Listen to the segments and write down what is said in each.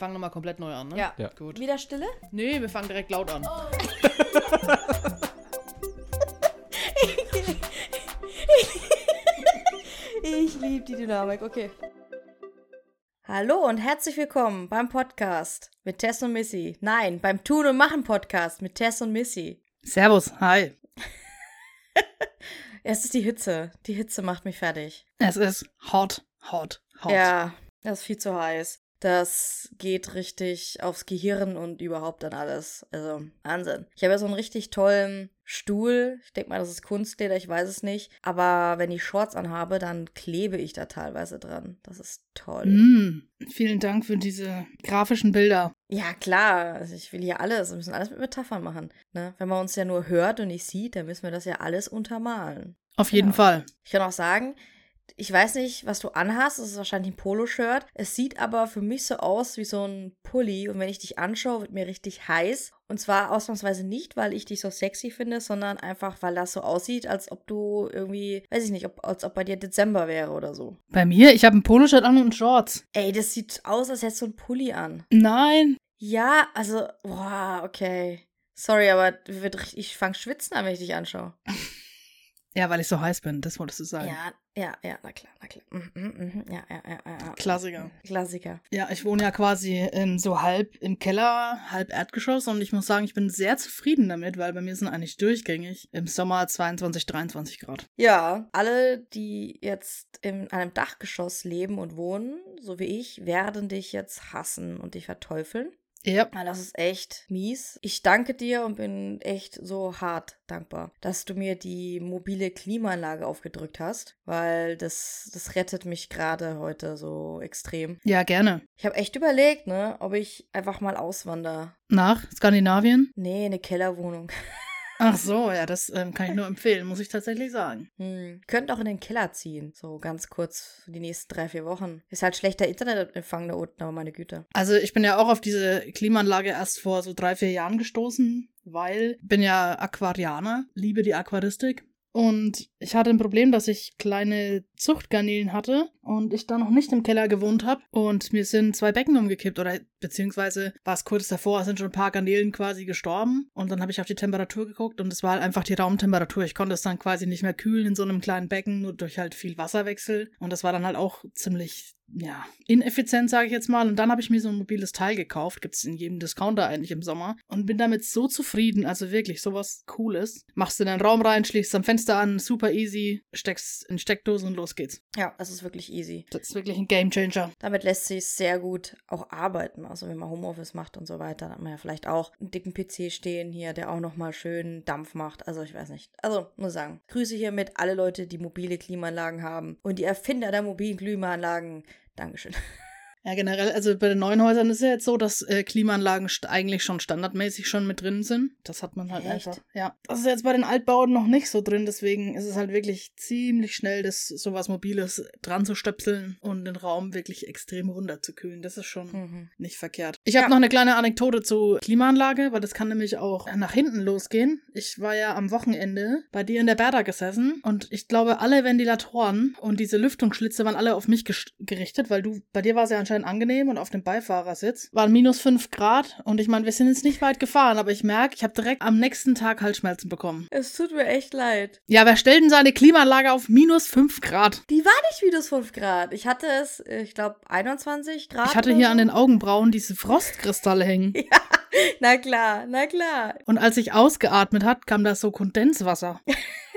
fangen nochmal komplett neu an, ne? Ja. Ja. Gut. Wieder Stille? Nee, wir fangen direkt laut an. Ich liebe die Dynamik, okay. Hallo und herzlich willkommen beim Podcast mit Tess und Missy. Nein, beim Tun und Machen Podcast mit Tess und Missy. Servus, hi. Es ist die Hitze. Die Hitze macht mich fertig. Es ist hot, hot, hot. Ja, das ist viel zu heiß. Das geht richtig aufs Gehirn und überhaupt an alles. Also, Wahnsinn. Ich habe ja so einen richtig tollen Stuhl. Ich denke mal, das ist Kunstleder, ich weiß es nicht. Aber wenn ich Shorts anhabe, dann klebe ich da teilweise dran. Das ist toll. Mm, vielen Dank für diese grafischen Bilder. Ja, klar. Also ich will hier alles. Wir müssen alles mit Metaphern machen. Ne? Wenn man uns ja nur hört und nicht sieht, dann müssen wir das ja alles untermalen. Auf jeden Ja. Fall. Ich kann auch sagen, ich weiß nicht, was du anhast. Es ist wahrscheinlich ein Poloshirt. Es sieht aber für mich so aus wie so ein Pulli. Und wenn ich dich anschaue, wird mir richtig heiß. Und zwar ausnahmsweise nicht, weil ich dich so sexy finde, sondern einfach, weil das so aussieht, als ob du irgendwie, weiß ich nicht, ob, als ob bei dir Dezember wäre oder so. Bei mir, ich habe ein Poloshirt an und Shorts. Ey, das sieht aus, als hättest du einen Pulli an. Nein. Ja, also, boah, okay. Sorry, aber ich fange schwitzen an, wenn ich dich anschaue. Ja, weil ich so heiß bin, das wolltest du sagen. Ja, ja, ja, na klar, na klar. Mhm, mhm, mhm, ja, ja, ja, ja, ja. Klassiker. Klassiker. Ja, ich wohne ja quasi ähm, so halb im Keller, halb Erdgeschoss und ich muss sagen, ich bin sehr zufrieden damit, weil bei mir sind eigentlich durchgängig im Sommer 22, 23 Grad. Ja, alle, die jetzt in einem Dachgeschoss leben und wohnen, so wie ich, werden dich jetzt hassen und dich verteufeln. Ja. Weil das ist echt mies. Ich danke dir und bin echt so hart dankbar, dass du mir die mobile Klimaanlage aufgedrückt hast, weil das, das rettet mich gerade heute so extrem. Ja, gerne. Ich habe echt überlegt, ne, ob ich einfach mal auswandere. Nach Skandinavien? Nee, eine Kellerwohnung. Ach so, ja, das ähm, kann ich nur empfehlen, muss ich tatsächlich sagen. Hm. Könnt auch in den Keller ziehen. So ganz kurz die nächsten drei, vier Wochen. Ist halt schlechter Internetempfang da unten, aber meine Güte. Also ich bin ja auch auf diese Klimaanlage erst vor so drei, vier Jahren gestoßen, weil ich bin ja Aquarianer, liebe die Aquaristik. Und ich hatte ein Problem, dass ich kleine Zuchtgarnelen hatte und ich da noch nicht im Keller gewohnt habe. Und mir sind zwei Becken umgekippt oder beziehungsweise war es kurz davor, sind schon ein paar Garnelen quasi gestorben. Und dann habe ich auf die Temperatur geguckt und es war halt einfach die Raumtemperatur. Ich konnte es dann quasi nicht mehr kühlen in so einem kleinen Becken, nur durch halt viel Wasserwechsel. Und das war dann halt auch ziemlich ja, ineffizient, sage ich jetzt mal. Und dann habe ich mir so ein mobiles Teil gekauft. Gibt es in jedem Discounter eigentlich im Sommer. Und bin damit so zufrieden. Also wirklich sowas Cooles. Machst du in den Raum rein, schließt am Fenster an, super easy, steckst in Steckdose und los geht's. Ja, das ist wirklich easy. Das ist wirklich ein Gamechanger. Damit lässt sich sehr gut auch arbeiten. Also wenn man Homeoffice macht und so weiter, dann hat man ja vielleicht auch einen dicken PC stehen hier, der auch nochmal schön Dampf macht. Also ich weiß nicht. Also muss sagen, Grüße hiermit alle Leute, die mobile Klimaanlagen haben und die Erfinder der mobilen Klimaanlagen. Dankeschön. Ja, generell, also bei den neuen Häusern ist ja jetzt so, dass äh, Klimaanlagen eigentlich schon standardmäßig schon mit drin sind. Das hat man halt Echt? einfach. Ja. Das ist jetzt bei den Altbauten noch nicht so drin, deswegen ist es halt wirklich ziemlich schnell, das sowas Mobiles dran zu stöpseln und den Raum wirklich extrem runterzukühlen. Das ist schon Mhm. nicht verkehrt. Ich habe Ja. noch eine kleine Anekdote zur Klimaanlage, weil das kann nämlich auch nach hinten losgehen. Ich war ja am Wochenende bei dir in der Berda gesessen und ich glaube, alle Ventilatoren und diese Lüftungsschlitze waren alle auf mich gerichtet, weil du, bei dir war es ja anscheinend angenehm und auf dem Beifahrersitz waren minus fünf Grad und ich meine, wir sind jetzt nicht weit gefahren, aber ich merke, ich habe direkt am nächsten Tag Halsschmerzen bekommen. Es tut mir echt leid. Ja, wer stellt denn seine Klimaanlage auf minus fünf Grad? Die war nicht minus 5 Grad. Ich hatte es, ich glaube, 21 Grad. Ich hatte hier so. an den Augenbrauen diese Frostkristalle hängen. Na klar, na klar. Und als ich ausgeatmet hat, kam da so Kondenswasser.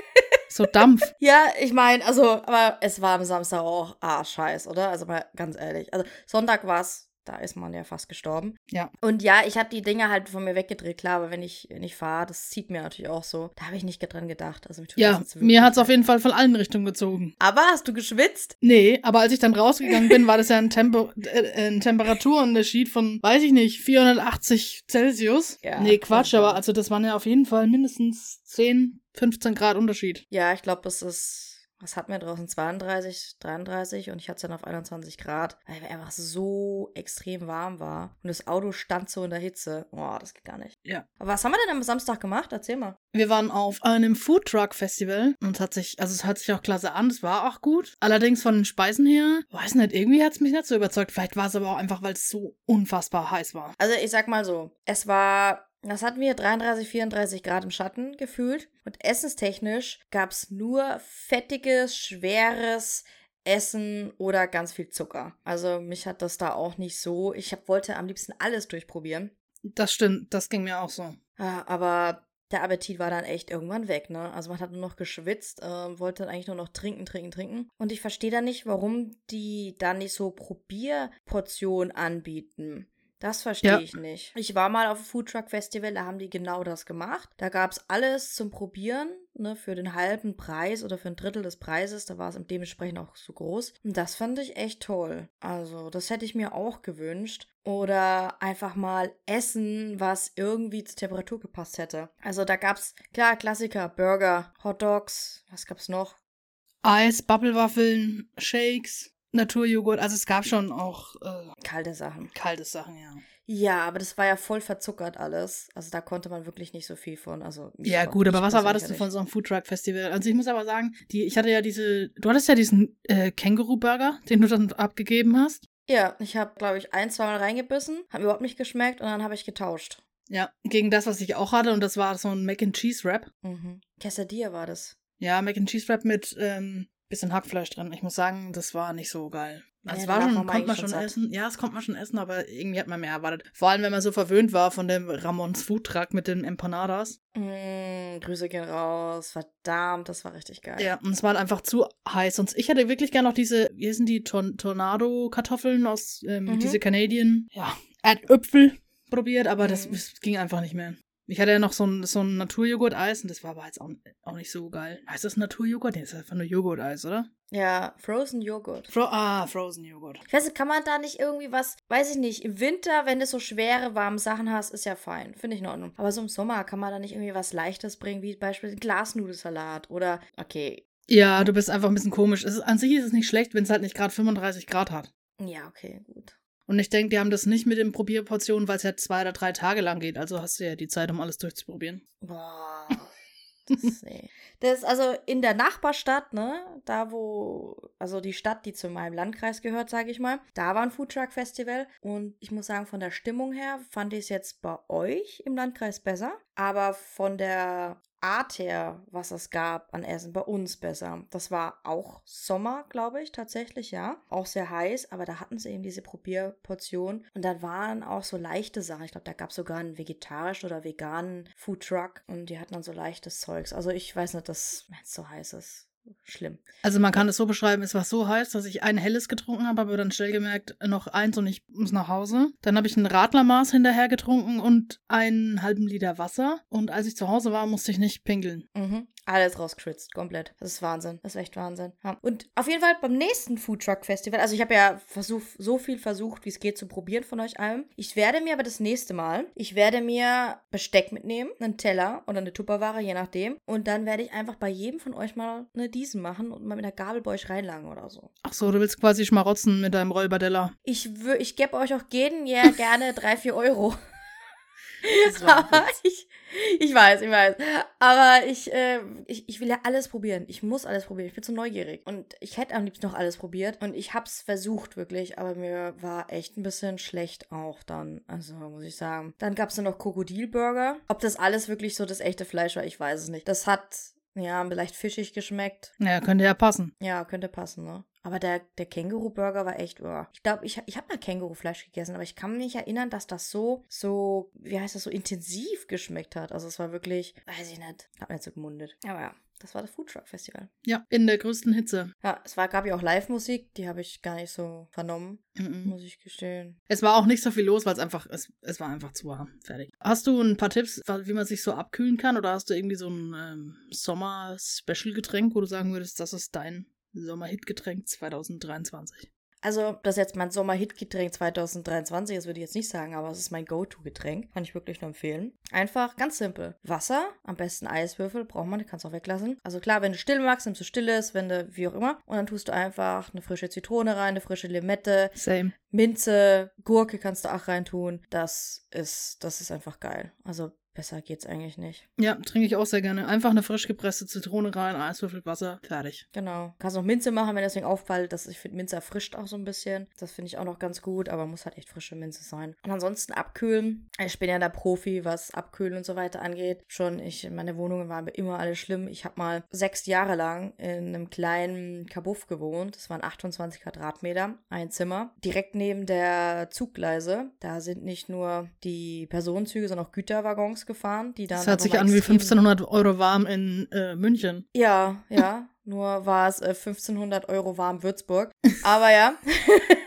so Dampf. Ja, ich meine, also, aber es war am Samstag auch ah, scheiß, oder? Also mal ganz ehrlich. Also Sonntag war es, da ist man ja fast gestorben. Ja. Und ja, ich habe die Dinge halt von mir weggedreht, klar, aber wenn ich nicht fahre, das zieht mir natürlich auch so. Da habe ich nicht dran gedacht. Also Ja, mir wirklich hat's auf jeden Fall von allen Richtungen gezogen. Aber hast du geschwitzt? Nee, aber als ich dann rausgegangen bin, war das ja ein, Tempo, äh, ein Temperaturunterschied von, weiß ich nicht, 480 Celsius. Ja, nee, Quatsch, aber also das waren ja auf jeden Fall mindestens 10, 15 Grad Unterschied. Ja, ich glaube, es ist was hatten wir draußen? 32, 33 und ich hatte es dann auf 21 Grad, weil es einfach so extrem warm war. Und das Auto stand so in der Hitze. Boah, das geht gar nicht. Ja. Aber was haben wir denn am Samstag gemacht? Erzähl mal. Wir waren auf einem Foodtruck-Festival und es hat sich, also es hört sich auch klasse an, es war auch gut. Allerdings von den Speisen her, weiß nicht, irgendwie hat es mich nicht so überzeugt. Vielleicht war es aber auch einfach, weil es so unfassbar heiß war. Also ich sag mal so, es war das hatten wir 33, 34 Grad im Schatten gefühlt. Und essenstechnisch gab es nur fettiges, schweres Essen oder ganz viel Zucker. Also mich hat das da auch nicht so. Ich hab, wollte am liebsten alles durchprobieren. Das stimmt, das ging mir auch so. Ja, aber der Appetit war dann echt irgendwann weg, ne? Also man hat nur noch geschwitzt, äh, wollte dann eigentlich nur noch trinken, trinken, trinken. Und ich verstehe dann nicht, warum die da nicht so Probierportionen anbieten. Das verstehe Ja. ich nicht. Ich war mal auf dem Foodtruck Festival, da haben die genau das gemacht. Da gab es alles zum Probieren, ne, für den halben Preis oder für ein Drittel des Preises. Da war es dementsprechend auch so groß. Und das fand ich echt toll. Also, das hätte ich mir auch gewünscht. Oder einfach mal Essen, was irgendwie zur Temperatur gepasst hätte. Also, da gab's, klar, Klassiker, Burger, Hot Dogs, was gab's noch? Eis, Bubblewaffeln, Shakes, Naturjoghurt. Also es gab schon auch äh, Kalte Sachen. kalte Sachen, ja. Ja, aber das war ja voll verzuckert alles. Also da konnte man wirklich nicht so viel von. Also Ja, gut, aber was erwartest du von so einem Foodtruck-Festival? Also ich muss aber sagen, die, ich hatte ja diese, du hattest ja diesen äh, Känguru-Burger, den du dann abgegeben hast. Ja, ich habe, glaube ich, ein, zweimal reingebissen, hat mir überhaupt nicht geschmeckt und dann habe ich getauscht. Ja, gegen das, was ich auch hatte, und das war so ein Mac and Cheese Wrap. Mhm. Quesadilla war das. Ja, Mac and Cheese Wrap mit ähm, bisschen Hackfleisch drin. Ich muss sagen, das war nicht so geil. Also Ja, es war schon, man konnte man schon schon essen. Ja, es konnte man schon essen, aber irgendwie hat man mehr erwartet. Vor allem, wenn man so verwöhnt war von dem Ramons Foodtruck mit den Empanadas. Mm, Grüße gehen raus. Verdammt, das war richtig geil. Ja, und es war einfach zu heiß. Sonst, ich hätte wirklich gerne noch diese, wie sind die, Torn Tornado-Kartoffeln aus, ähm, Mhm. diese Canadian, ja, Erdöpfel probiert, aber das, Mhm. das ging einfach nicht mehr. Ich hatte ja noch so ein, so ein Naturjoghurt-Eis und das war aber jetzt auch, auch nicht so geil. Heißt das Naturjoghurt? Nee, das ist einfach nur Joghurt-Eis, oder? Ja, Frozen Joghurt. Fro ah, Frozen Joghurt. Ich weiß nicht, kann man da nicht irgendwie was, weiß ich nicht, im Winter, wenn du so schwere, warme Sachen hast, ist ja fein. Finde ich in Ordnung. Aber so im Sommer kann man da nicht irgendwie was Leichtes bringen, wie beispielsweise Glasnudelsalat oder, okay, Ja, du bist einfach ein bisschen komisch. Es ist, an sich ist es nicht schlecht, wenn es halt nicht gerade 35 Grad hat. ja, okay, gut. Und ich denke, die haben das nicht mit den Probierportionen, weil es ja zwei oder drei Tage lang geht. Also hast du ja die Zeit, um alles durchzuprobieren. Boah. Das, nee. das ist also in der Nachbarstadt, ne, da wo, also die Stadt, die zu meinem Landkreis gehört, sage ich mal, da war ein Foodtruck Festival und ich muss sagen, von der Stimmung her fand ich es jetzt bei euch im Landkreis besser, aber von der Art her, was es gab an Essen, bei uns besser. Das war auch Sommer, glaube ich, tatsächlich, ja. Auch sehr heiß, aber da hatten sie eben diese Probierportion. Und da waren auch so leichte Sachen. Ich glaube, da gab es sogar einen vegetarischen oder veganen Foodtruck. Und die hatten dann so leichtes Zeugs. Also ich weiß nicht, dass es so heiß ist. Schlimm. Also man kann es so beschreiben, es war so heiß, dass ich ein helles getrunken habe, aber dann schnell gemerkt, noch eins und ich muss nach Hause. Dann habe ich ein Radlermaß hinterher getrunken und einen halben Liter Wasser. Und als ich zu Hause war, musste ich nicht pinkeln. Mhm. Alles rausgeschwitzt, komplett. Das ist Wahnsinn. Das ist echt Wahnsinn. Ja. Und auf jeden Fall beim nächsten Foodtruck Festival, also ich habe ja versuch, so viel versucht, wie es geht, zu probieren von euch allem. Ich werde mir aber das nächste Mal, ich werde mir Besteck mitnehmen, einen Teller oder eine Tupperware, je nachdem. Und dann werde ich einfach bei jedem von euch mal eine Diesen machen und mal mit der Gabel bei euch reinlangen oder so. Ach so, du willst quasi schmarotzen mit deinem Rollbadella. Ich, ich gebe euch auch jeden ja gerne drei, vier Euro. Aber ich, ich weiß, ich weiß. Aber ich, äh, ich, ich will ja alles probieren. Ich muss alles probieren. Ich bin so neugierig. Und ich hätte am liebsten noch alles probiert. Und ich hab's versucht, wirklich. Aber mir war echt ein bisschen schlecht auch dann. Also, muss ich sagen. Dann gab's dann noch Krokodilburger. Ob das alles wirklich so das echte Fleisch war, ich weiß es nicht. Das hat, ja, vielleicht fischig geschmeckt. Ja, könnte ja passen. Ja, könnte passen, ne? Aber der, der Känguru-Burger war echt, oh. Ich glaube, ich, ich habe mal Kängurufleisch gegessen, aber ich kann mich erinnern, dass das so, so, wie heißt das, so intensiv geschmeckt hat. Also es war wirklich, weiß ich nicht, hab mir nicht so gemundet. Aber ja, das war das Foodtruck Festival. Ja, in der größten Hitze. Ja, es war, gab ja auch Live-Musik, die habe ich gar nicht so vernommen, Mhm. muss ich gestehen. Es war auch nicht so viel los, weil es einfach, es, es war einfach zu warm. Fertig. Hast du ein paar Tipps, wie man sich so abkühlen kann? Oder hast du irgendwie so ein ähm, Sommer-Special-Getränk, wo du sagen würdest, das ist dein Sommer-Hit-Getränk 2023? Also, das ist jetzt mein Sommer-Hit-Getränk 2023, das würde ich jetzt nicht sagen, aber es ist mein Go-To-Getränk. Kann ich wirklich nur empfehlen. Einfach ganz simpel. Wasser, am besten Eiswürfel, braucht man, kannst du auch weglassen. Also klar, wenn du still magst, nimmst du stilles, wenn du wie auch immer. Und dann tust du einfach eine frische Zitrone rein, eine frische Limette, Same. Minze, Gurke kannst du auch reintun. Das ist, das ist einfach geil. Also besser geht's eigentlich nicht. Ja, trinke ich auch sehr gerne. Einfach eine frisch gepresste Zitrone rein, Eiswürfel Wasser, fertig. Genau. Kannst noch Minze machen, wenn deswegen auffällt, dass ich finde, Minze erfrischt auch so ein bisschen. Das finde ich auch noch ganz gut, aber muss halt echt frische Minze sein. Und ansonsten abkühlen. Ich bin ja der Profi, was Abkühlen und so weiter angeht. Schon, ich, meine Wohnungen waren immer alle schlimm. Ich habe mal sechs Jahre lang in einem kleinen Kabuff gewohnt. Das waren 28 Quadratmeter, ein Zimmer. Direkt neben der Zuggleise. Da sind nicht nur die Personenzüge, sondern auch Güterwaggons gefahren, die dann. Das hört sich an wie extrem- 1500 Euro warm in äh, München. Ja, ja. Nur war es äh, 1500 Euro warm Würzburg. Aber ja,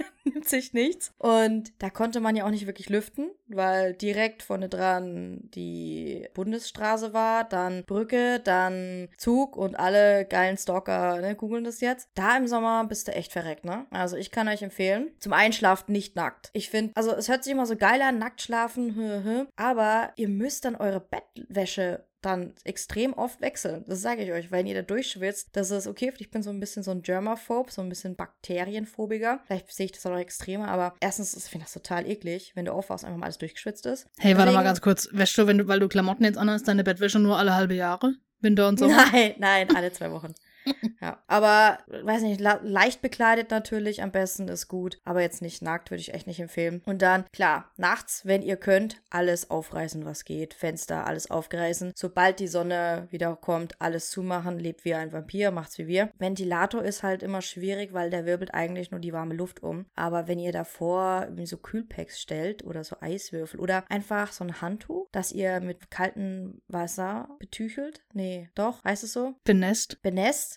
sich nichts. Und da konnte man ja auch nicht wirklich lüften, weil direkt vorne dran die Bundesstraße war, dann Brücke, dann Zug und alle geilen Stalker ne, googeln das jetzt. Da im Sommer bist du echt verreckt, ne? Also ich kann euch empfehlen, zum Einschlafen nicht nackt. Ich finde, also es hört sich immer so geil an, nackt schlafen, aber ihr müsst dann eure Bettwäsche dann extrem oft wechseln. Das sage ich euch, wenn ihr da durchschwitzt, das ist okay. Ich bin so ein bisschen so ein Germaphob, so ein bisschen Bakterienphobiger. Vielleicht sehe ich das auch noch extremer, aber erstens, ich finde das total eklig, wenn du aufwachst, einfach mal alles durchgeschwitzt ist. Hey, warte mal ganz kurz. Wäschst du, wenn du, weil du Klamotten jetzt anhast, deine Bettwäsche nur alle halbe Jahre? Winter und so? Nein, nein, alle zwei Wochen. ja, aber weiß nicht, leicht bekleidet natürlich am besten ist gut, aber jetzt nicht nackt würde ich echt nicht empfehlen. Und dann klar, nachts, wenn ihr könnt, alles aufreißen, was geht, Fenster alles aufreißen. Sobald die Sonne wieder kommt, alles zumachen, lebt wie ein Vampir, macht's wie wir. Ventilator ist halt immer schwierig, weil der wirbelt eigentlich nur die warme Luft um. Aber wenn ihr davor so Kühlpacks stellt oder so Eiswürfel oder einfach so ein Handtuch, das ihr mit kaltem Wasser betüchelt, nee, doch, heißt es so? Benest. Benest,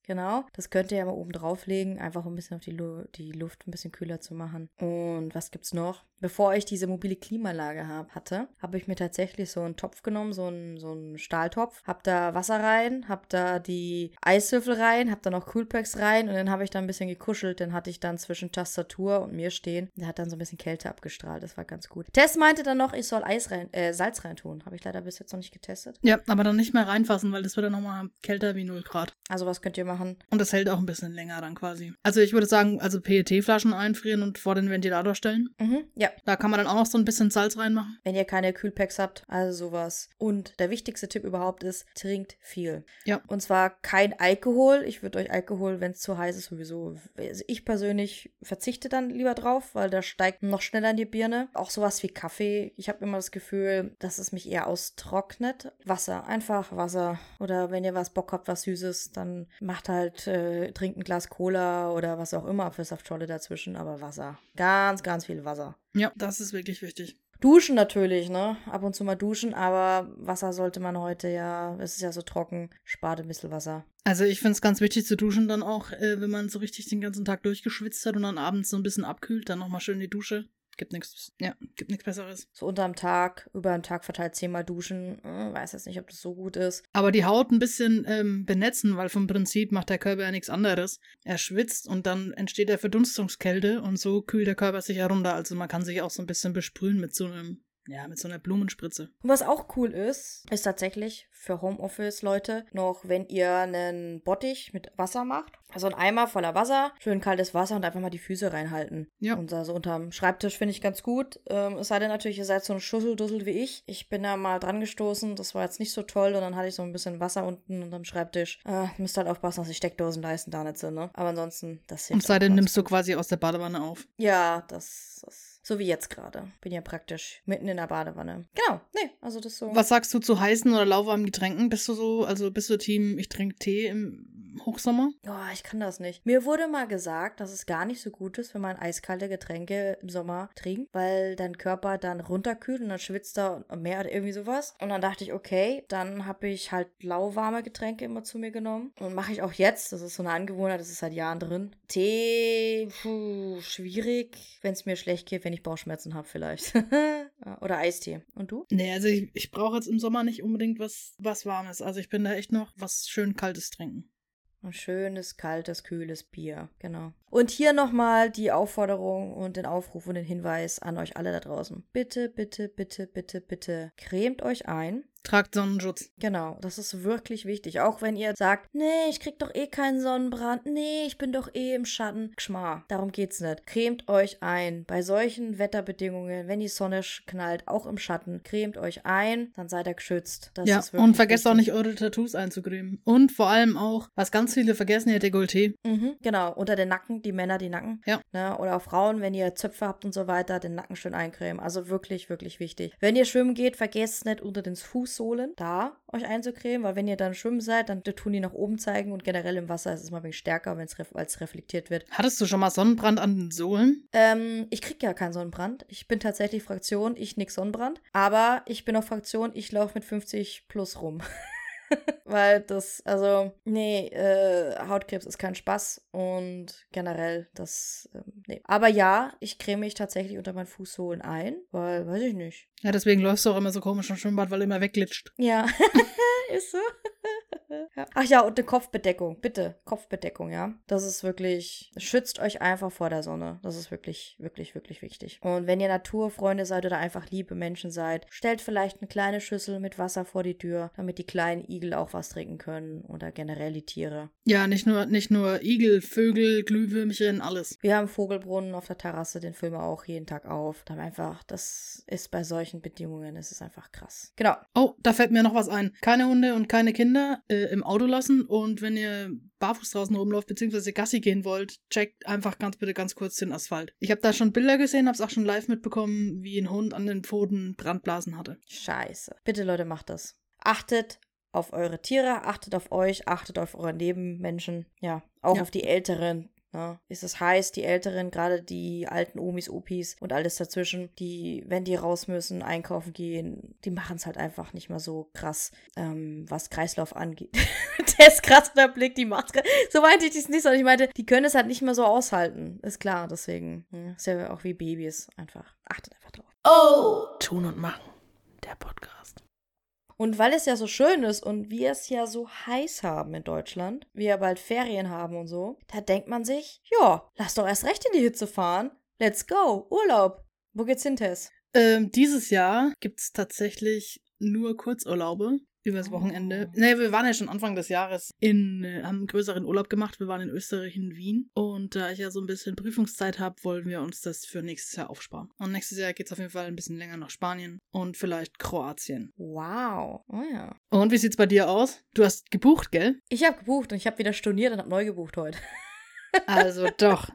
genau. Das könnt ihr ja mal oben drauflegen, einfach um ein bisschen auf die, Lu die Luft ein bisschen kühler zu machen. Und was gibt's noch? Bevor ich diese mobile Klimaanlage hab, hatte, habe ich mir tatsächlich so einen Topf genommen, so einen, so einen Stahltopf, hab da Wasser rein, hab da die Eiswürfel rein, hab da noch Coolpacks rein und dann habe ich da ein bisschen gekuschelt. Den hatte ich dann zwischen Tastatur und mir stehen. Der hat dann so ein bisschen Kälte abgestrahlt. Das war ganz gut. Tess meinte dann noch, ich soll Eis rein, äh, Salz reintun. Habe ich leider bis jetzt noch nicht getestet. Ja, aber dann nicht mehr reinfassen, weil das wird dann nochmal kälter wie 0 Grad. Also was könnt ihr machen? Und das hält auch ein bisschen länger dann quasi. Also ich würde sagen, also PET-Flaschen einfrieren und vor den Ventilator stellen. Mhm, ja, Da kann man dann auch noch so ein bisschen Salz reinmachen. wenn ihr keine Kühlpacks habt, also sowas. Und der wichtigste Tipp überhaupt ist, trinkt viel. Ja. Und zwar kein Alkohol. Ich würde euch Alkohol, wenn es zu heiß ist, sowieso. Also ich persönlich verzichte dann lieber drauf, weil da steigt noch schneller in die Birne. Auch sowas wie Kaffee. Ich habe immer das Gefühl, dass es mich eher austrocknet. Wasser, einfach Wasser. Oder wenn ihr was Bock habt, was Süßes, dann macht halt, äh, trinkt ein Glas Cola oder was auch immer, Apfelsaftschorle dazwischen, aber Wasser. Ganz, ganz viel Wasser. Ja, das ist wirklich wichtig. Duschen natürlich, ne? Ab und zu mal duschen, aber Wasser sollte man heute ja, es ist ja so trocken, spart ein bisschen Wasser. Also ich finde es ganz wichtig zu duschen dann auch, äh, wenn man so richtig den ganzen Tag durchgeschwitzt hat und dann abends so ein bisschen abkühlt, dann nochmal schön die Dusche. Gibt nichts, ja, gibt nichts Besseres. So unterm Tag, über den Tag verteilt zehnmal duschen. Hm, weiß jetzt nicht, ob das so gut ist. Aber die Haut ein bisschen ähm, benetzen, weil vom Prinzip macht der Körper ja nichts anderes. Er schwitzt und dann entsteht der Verdunstungskälte und so kühlt der Körper sich herunter. Also man kann sich auch so ein bisschen besprühen mit so einem, ja, mit so einer Blumenspritze. Und was auch cool ist, ist tatsächlich für Homeoffice-Leute noch, wenn ihr einen Bottich mit Wasser macht. Also ein Eimer voller Wasser, schön kaltes Wasser und einfach mal die Füße reinhalten. Ja. Und so unterm Schreibtisch finde ich ganz gut. Ähm, es sei denn natürlich, ihr seid so ein Schusseldussel wie ich. Ich bin da mal dran gestoßen, das war jetzt nicht so toll und dann hatte ich so ein bisschen Wasser unten unterm Schreibtisch. Äh, müsst halt aufpassen, dass die Steckdosenleisten da nicht sind, ne? Aber ansonsten, das hilft Und seitdem auch ganz nimmst du quasi aus der Badewanne auf. Ja, das, das. So wie jetzt gerade. Bin ja praktisch mitten in der Badewanne. Genau. Nee, also das so. Was sagst du zu heißen oder lauwarmen Getränken? Bist du so, also bist du Team, ich trinke Tee im Hochsommer? Oh, ich kann das nicht. Mir wurde mal gesagt, dass es gar nicht so gut ist, wenn man eiskalte Getränke im Sommer trinkt, weil dein Körper dann runterkühlt und dann schwitzt er mehr oder irgendwie sowas. Und dann dachte ich, okay, dann habe ich halt lauwarme Getränke immer zu mir genommen. Und mache ich auch jetzt. Das ist so eine Angewohnheit, das ist seit Jahren drin. Tee, puh, schwierig, wenn es mir schlecht geht, wenn ich Bauchschmerzen habe vielleicht. Oder Eistee. Und du? Nee, also ich, ich brauche jetzt im Sommer nicht unbedingt was, was Warmes. Also ich bin da echt noch was schön Kaltes trinken. Ein schönes, kaltes, kühles Bier. Genau. Und hier nochmal die Aufforderung und den Aufruf und den Hinweis an euch alle da draußen. Bitte, bitte, bitte, bitte, bitte, cremt euch ein. Tragt Sonnenschutz. Genau, das ist wirklich wichtig. Auch wenn ihr sagt, nee, ich krieg doch eh keinen Sonnenbrand, nee, ich bin doch eh im Schatten. Schmar, darum geht's nicht. Cremt euch ein. Bei solchen Wetterbedingungen, wenn die Sonne knallt, auch im Schatten, cremt euch ein, dann seid ihr geschützt. Das ja, und vergesst wichtig. auch nicht eure Tattoos einzucremen. Und vor allem auch, was ganz viele vergessen, ihr Dekolleté. Mhm, genau, unter den Nacken, die Männer die Nacken. Ja. Ne? Oder auch Frauen, wenn ihr Zöpfe habt und so weiter, den Nacken schön eincremen. Also wirklich, wirklich wichtig. Wenn ihr schwimmen geht, vergesst nicht unter den Fuß Fußsohlen da euch einzucremen, weil wenn ihr dann schwimmen seid, dann tun die nach oben zeigen und generell im Wasser ist es mal ein bisschen stärker, wenn es ref als reflektiert wird. Hattest du schon mal Sonnenbrand an den Sohlen? Ähm, ich krieg ja keinen Sonnenbrand. Ich bin tatsächlich Fraktion, ich nix Sonnenbrand. Aber ich bin auch Fraktion, ich laufe mit 50 plus rum. Weil das, also, nee, äh, Hautkrebs ist kein Spaß und generell das, ähm, nee. Aber ja, ich creme mich tatsächlich unter meinen Fußsohlen ein, weil, weiß ich nicht. Ja, deswegen läufst du auch immer so komisch im Schwimmbad, weil du immer wegglitscht. Ja, ist so. ja. Ach ja, und eine Kopfbedeckung, bitte. Kopfbedeckung, ja. Das ist wirklich, schützt euch einfach vor der Sonne. Das ist wirklich, wirklich, wirklich wichtig. Und wenn ihr Naturfreunde seid oder einfach liebe Menschen seid, stellt vielleicht eine kleine Schüssel mit Wasser vor die Tür, damit die kleinen Igel auch was trinken können oder generell die Tiere. Ja, nicht nur, nicht nur Igel, Vögel, Glühwürmchen, alles. Wir haben Vogelbrunnen auf der Terrasse, den filmen wir auch jeden Tag auf. Da einfach, das ist bei solchen solchen Bedingungen. Es ist einfach krass. Genau. Oh, da fällt mir noch was ein. Keine Hunde und keine Kinder äh, im Auto lassen und wenn ihr barfuß draußen rumläuft, beziehungsweise Gassi gehen wollt, checkt einfach ganz bitte ganz kurz den Asphalt. Ich habe da schon Bilder gesehen, habe es auch schon live mitbekommen, wie ein Hund an den Pfoten Brandblasen hatte. Scheiße. Bitte Leute, macht das. Achtet auf eure Tiere, achtet auf euch, achtet auf eure Nebenmenschen, ja, auch ja. auf die Älteren, Ne? Ist es heiß, die Älteren, gerade die alten Omis, Opis und alles dazwischen, die, wenn die raus müssen, einkaufen gehen, die machen es halt einfach nicht mehr so krass, ähm, was Kreislauf angeht. der ist krass der Blick, die Maske. So meinte ich das nicht, sondern ich meinte, die können es halt nicht mehr so aushalten. Ist klar, deswegen. Ja, ist ja auch wie Babys einfach. Achtet einfach drauf. Oh! Tun und machen. Der Podcast. Und weil es ja so schön ist und wir es ja so heiß haben in Deutschland, wir ja bald Ferien haben und so, da denkt man sich, ja, lass doch erst recht in die Hitze fahren. Let's go, Urlaub. Wo geht's hin, Tess? Ähm, dieses Jahr gibt es tatsächlich nur Kurzurlaube übers Wochenende. Oh. Nee, wir waren ja schon Anfang des Jahres in, äh, haben einen größeren Urlaub gemacht. Wir waren in Österreich, in Wien. Und da ich ja so ein bisschen Prüfungszeit habe, wollen wir uns das für nächstes Jahr aufsparen. Und nächstes Jahr geht es auf jeden Fall ein bisschen länger nach Spanien und vielleicht Kroatien. Wow. Oh ja. Und wie sieht's bei dir aus? Du hast gebucht, gell? Ich habe gebucht und ich habe wieder storniert und habe neu gebucht heute. also doch.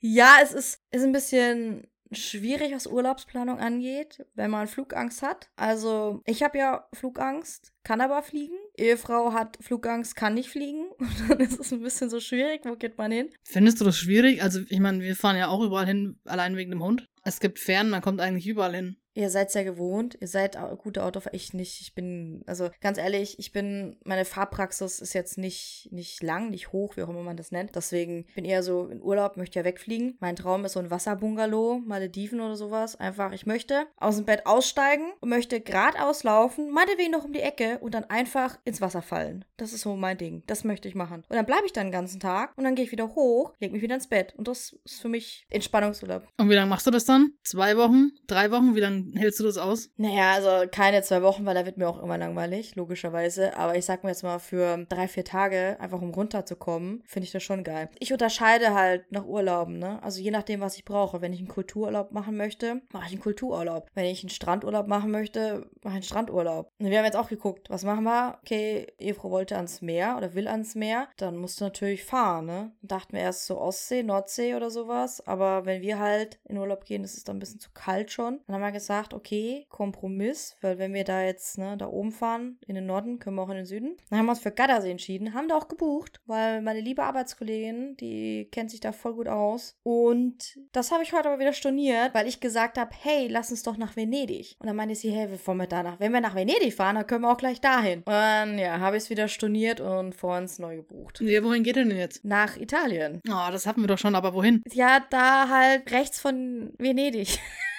Ja, es ist, ist ein bisschen schwierig, was Urlaubsplanung angeht, wenn man Flugangst hat. Also, ich habe ja Flugangst, kann aber fliegen. Ehefrau hat Flugangst, kann nicht fliegen. Und dann ist es ein bisschen so schwierig. Wo geht man hin? Findest du das schwierig? Also, ich meine, wir fahren ja auch überall hin, allein wegen dem Hund. Es gibt Fern, man kommt eigentlich überall hin. Ihr seid ja gewohnt, ihr seid gute Autofahrer, ich nicht. Ich bin, also ganz ehrlich, ich bin, meine Fahrpraxis ist jetzt nicht, nicht lang, nicht hoch, wie auch immer man das nennt. Deswegen bin eher so in Urlaub, möchte ja wegfliegen. Mein Traum ist so ein Wasserbungalow, Malediven oder sowas. Einfach, ich möchte aus dem Bett aussteigen und möchte geradeaus laufen, meinetwegen noch um die Ecke und dann einfach ins Wasser fallen. Das ist so mein Ding. Das möchte ich machen. Und dann bleibe ich dann den ganzen Tag und dann gehe ich wieder hoch, lege mich wieder ins Bett. Und das ist für mich Entspannungsurlaub. Und wie lange machst du das dann? Zwei Wochen? Drei Wochen? Wie lange hältst du das aus? Naja, also keine zwei Wochen, weil da wird mir auch immer langweilig, logischerweise. Aber ich sag mir jetzt mal, für drei, vier Tage, einfach um runterzukommen, finde ich das schon geil. Ich unterscheide halt nach Urlauben, ne? Also je nachdem, was ich brauche. Wenn ich einen Kultururlaub machen möchte, mache ich einen Kultururlaub. Wenn ich einen Strandurlaub machen möchte, mache ich einen Strandurlaub. Und wir haben jetzt auch geguckt, was machen wir? Okay, Ehefrau wollte ans Meer oder will ans Meer, dann musst du natürlich fahren, ne? Dachten wir erst so Ostsee, Nordsee oder sowas. Aber wenn wir halt in Urlaub gehen, ist es dann ein bisschen zu kalt schon. Dann haben wir gesagt, okay, Kompromiss, weil wenn wir da jetzt ne, da oben fahren, in den Norden, können wir auch in den Süden. Dann haben wir uns für Gardasee entschieden, haben da auch gebucht, weil meine liebe Arbeitskollegin, die kennt sich da voll gut aus. Und das habe ich heute aber wieder storniert, weil ich gesagt habe, hey, lass uns doch nach Venedig. Und dann meinte sie, hey, wir wollen wir danach. Wenn wir nach Venedig fahren, dann können wir auch gleich dahin. Und ja, habe ich es wieder storniert und vor uns neu gebucht. Ja, wohin geht denn jetzt? Nach Italien. Oh, das hatten wir doch schon, aber wohin? Ja, da halt rechts von Venedig.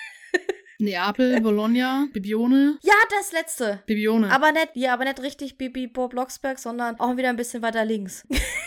Neapel, Bologna, Bibione. Ja, das letzte. Bibione. Aber nicht, ja, aber nicht richtig Bibi Blocksberg, sondern auch wieder ein bisschen weiter links.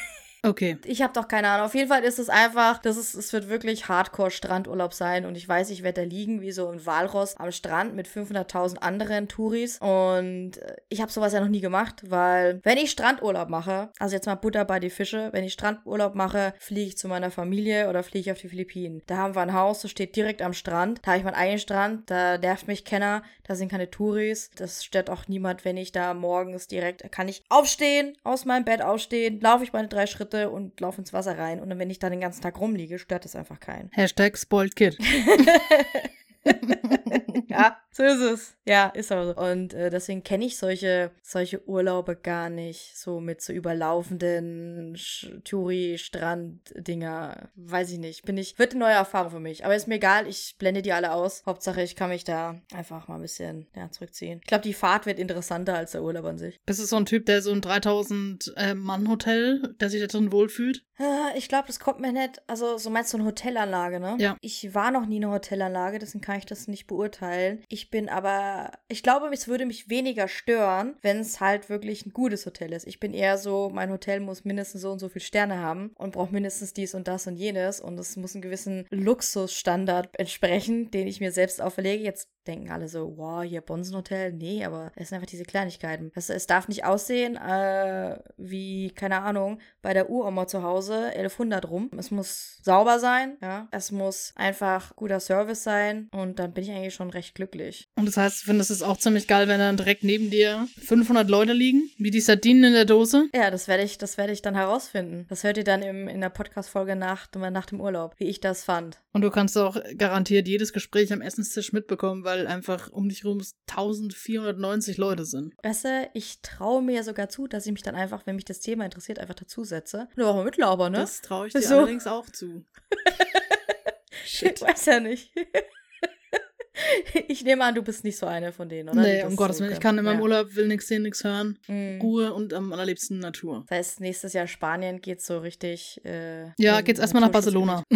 Okay. Ich habe doch keine Ahnung. Auf jeden Fall ist es einfach, das ist, es wird wirklich Hardcore-Strandurlaub sein. Und ich weiß, ich werde da liegen wie so ein Walross am Strand mit 500.000 anderen Touris. Und äh, ich habe sowas ja noch nie gemacht, weil wenn ich Strandurlaub mache, also jetzt mal Butter bei die Fische, wenn ich Strandurlaub mache, fliege ich zu meiner Familie oder fliege ich auf die Philippinen. Da haben wir ein Haus, das steht direkt am Strand. Da habe ich meinen eigenen Strand, da nervt mich Kenner, da sind keine Touris. Das stört auch niemand, wenn ich da morgens direkt, kann ich aufstehen, aus meinem Bett aufstehen, laufe ich meine drei Schritte und laufe ins Wasser rein. Und wenn ich da den ganzen Tag rumliege, stört das einfach keinen. Hashtag spoiled kid. ja, so ist es. Ja, ist aber so. Und äh, deswegen kenne ich solche, solche Urlaube gar nicht. So mit so überlaufenden Touri-Strand-Dinger. Weiß ich nicht. Bin ich, wird eine neue Erfahrung für mich. Aber ist mir egal, ich blende die alle aus. Hauptsache, ich kann mich da einfach mal ein bisschen ja, zurückziehen. Ich glaube, die Fahrt wird interessanter als der Urlaub an sich. Bist du so ein Typ, der so ein 3000-Mann-Hotel, äh, der sich da drin wohlfühlt? Äh, ich glaube, das kommt mir nicht. Also, so meinst du eine Hotelanlage, ne? Ja. Ich war noch nie eine Hotelanlage, deswegen kann ich das nicht beurteilen. Ich bin aber, ich glaube, es würde mich weniger stören, wenn es halt wirklich ein gutes Hotel ist. Ich bin eher so, mein Hotel muss mindestens so und so viele Sterne haben und braucht mindestens dies und das und jenes und es muss einen gewissen Luxusstandard entsprechen, den ich mir selbst auferlege. Jetzt denken alle so, wow, hier Bonsenhotel. Nee, aber es sind einfach diese Kleinigkeiten. Es, es darf nicht aussehen äh, wie, keine Ahnung, bei der Uroma zu Hause 1100 rum. Es muss sauber sein, ja. Es muss einfach guter Service sein und dann bin ich eigentlich schon recht glücklich. Und das heißt, du findest es auch ziemlich geil, wenn dann direkt neben dir 500 Leute liegen, wie die Sardinen in der Dose? Ja, das werde ich, das werde ich dann herausfinden. Das hört ihr dann im, in der Podcast-Folge nach, nach dem Urlaub, wie ich das fand. Und du kannst auch garantiert jedes Gespräch am Essenstisch mitbekommen, weil einfach um dich rum 1490 Leute sind. Weißt du, ich traue mir ja sogar zu, dass ich mich dann einfach, wenn mich das Thema interessiert, einfach dazusetze. Nur auch mitlauber, ne? Das traue ich dir so. allerdings auch zu. Shit. Ich weiß ja nicht. ich nehme an, du bist nicht so eine von denen, oder? Nee, um Gottes Willen. So ich kann in meinem ja. Urlaub, will nichts sehen, nichts hören. Mm. Ruhe und am allerliebsten Natur. Das heißt, nächstes Jahr Spanien geht so richtig. Äh, ja, geht's erstmal nach Barcelona.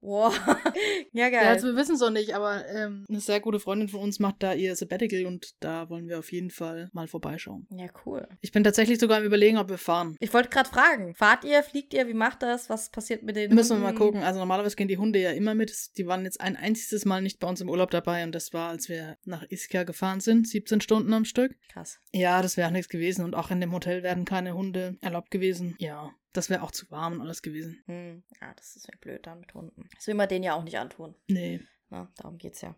Wow. ja, geil. Ja, also wir wissen es noch nicht, aber ähm, eine sehr gute Freundin von uns macht da ihr Sabbatical und da wollen wir auf jeden Fall mal vorbeischauen. Ja, cool. Ich bin tatsächlich sogar im Überlegen, ob wir fahren. Ich wollte gerade fragen, fahrt ihr, fliegt ihr, wie macht das? Was passiert mit den Müssen Hunden? wir mal gucken. Also normalerweise gehen die Hunde ja immer mit. Die waren jetzt ein einziges Mal nicht bei uns im Urlaub dabei und das war, als wir nach Ischia gefahren sind, 17 Stunden am Stück. Krass. Ja, das wäre auch nichts gewesen und auch in dem Hotel werden keine Hunde erlaubt gewesen. Ja, das wäre auch zu warm und alles gewesen. Hm. Ja, das ist ja blöd dann mit Hunden. Das will man denen ja auch nicht antun. Nee. Na, darum geht's ja.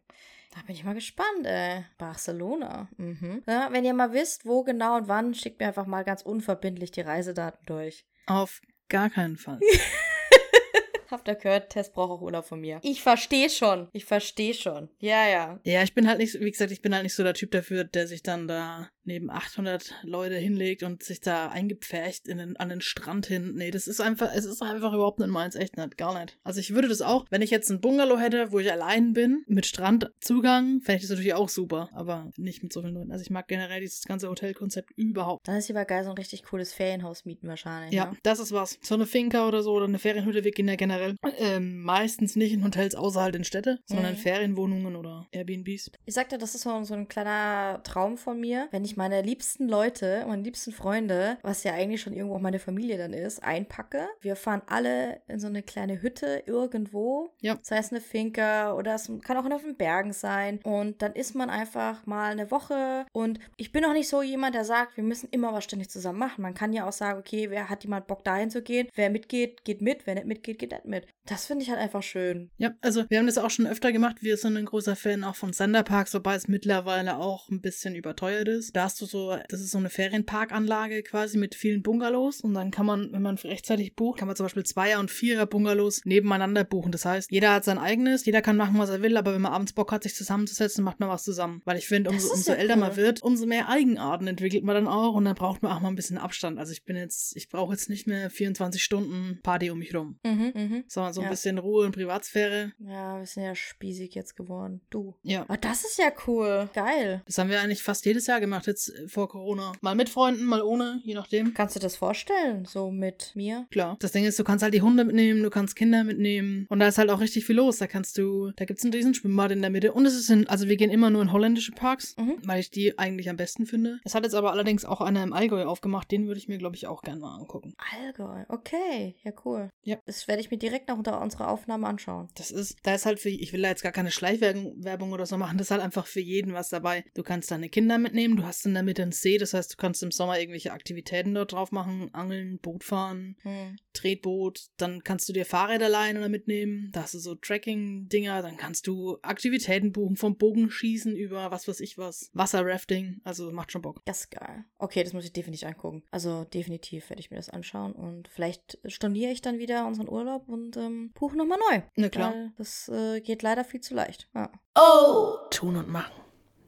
Da bin ich mal gespannt, ey. Barcelona. Mhm. Ja, wenn ihr mal wisst, wo genau und wann, schickt mir einfach mal ganz unverbindlich die Reisedaten durch. Auf gar keinen Fall. Habt ihr gehört, Tess braucht auch Urlaub von mir. Ich verstehe schon. Ich verstehe schon. Ja, ja. Ja, ich bin halt nicht, wie gesagt, ich bin halt nicht so der Typ dafür, der sich dann da neben 800 Leute hinlegt und sich da eingepfercht in den, an den Strand hin. Nee, das ist einfach, es ist einfach überhaupt nicht meins, echt nicht, gar nicht. Also ich würde das auch, wenn ich jetzt ein Bungalow hätte, wo ich allein bin, mit Strandzugang, fände ich das natürlich auch super, aber nicht mit so vielen Leuten. Also ich mag generell dieses ganze Hotelkonzept überhaupt. Dann ist lieber geil so ein richtig cooles Ferienhaus mieten wahrscheinlich. Ja, ne? das ist was. So eine Finca oder so oder eine Ferienhütte, wir gehen ja generell ähm, meistens nicht in Hotels außerhalb in Städte, sondern in mhm. Ferienwohnungen oder Airbnbs. Ich sagte, das ist so, so ein kleiner Traum von mir, wenn ich meine liebsten Leute, meine liebsten Freunde, was ja eigentlich schon irgendwo auch meine Familie dann ist, einpacke. Wir fahren alle in so eine kleine Hütte irgendwo. Ja. Das heißt eine Finca oder es kann auch auf den Bergen sein. Und dann ist man einfach mal eine Woche. Und ich bin auch nicht so jemand, der sagt, wir müssen immer was ständig zusammen machen. Man kann ja auch sagen, okay, wer hat jemand Bock dahin zu gehen? Wer mitgeht, geht mit. Wer nicht mitgeht, geht nicht mit. Das finde ich halt einfach schön. Ja, also wir haben das auch schon öfter gemacht. Wir sind ein großer Fan auch von Sanderparks, wobei es mittlerweile auch ein bisschen überteuert ist. Da hast du so, das ist so eine Ferienparkanlage quasi mit vielen Bungalows und dann kann man, wenn man rechtzeitig bucht, kann man zum Beispiel Zweier- und Vierer-Bungalows nebeneinander buchen. Das heißt, jeder hat sein eigenes, jeder kann machen, was er will, aber wenn man abends Bock hat, sich zusammenzusetzen, macht man was zusammen. Weil ich finde, umso, umso ja älter cool. man wird, umso mehr Eigenarten entwickelt man dann auch und dann braucht man auch mal ein bisschen Abstand. Also ich bin jetzt, ich brauche jetzt nicht mehr 24 Stunden Party um mich rum. Mhm, mh. Sondern so ein ja. bisschen Ruhe und Privatsphäre. Ja, wir sind ja spießig jetzt geworden. Du. Ja. Aber das ist ja cool. Geil. Das haben wir eigentlich fast jedes Jahr gemacht. Jetzt äh, vor Corona. Mal mit Freunden, mal ohne, je nachdem. Kannst du das vorstellen, so mit mir? Klar. Das Ding ist, du kannst halt die Hunde mitnehmen, du kannst Kinder mitnehmen. Und da ist halt auch richtig viel los. Da kannst du, da gibt's ein riesen Schwimmbad in der Mitte. Und es ist in, also wir gehen immer nur in holländische Parks, Mhm. weil ich die eigentlich am besten finde. Es hat jetzt aber allerdings auch einer im Allgäu aufgemacht. Den würde ich mir, glaube ich, auch gerne mal angucken. Allgäu, okay, ja cool. Ja. Das werde ich mir direkt noch unter unserer Aufnahme anschauen. Das ist, da ist halt für, ich will da jetzt gar keine Schleichwerbung Werbung oder so machen, das ist halt einfach für jeden was dabei. Du kannst deine Kinder mitnehmen, du hast in der Mitte einen See, das heißt, du kannst im Sommer irgendwelche Aktivitäten dort drauf machen, angeln, Boot fahren, Hm. Tretboot, dann kannst du dir Fahrräder leihen oder mitnehmen, da hast du so Tracking-Dinger, dann kannst du Aktivitäten buchen, vom Bogenschießen über was weiß ich was, Wasserrafting, also macht schon Bock. Das ist geil. Okay, das muss ich definitiv angucken. Also definitiv werde ich mir das anschauen und vielleicht storniere ich dann wieder unseren Urlaub und ähm, buche nochmal neu. Na klar. Weil das äh, geht leider viel zu leicht. Ja. Oh! Tun und machen,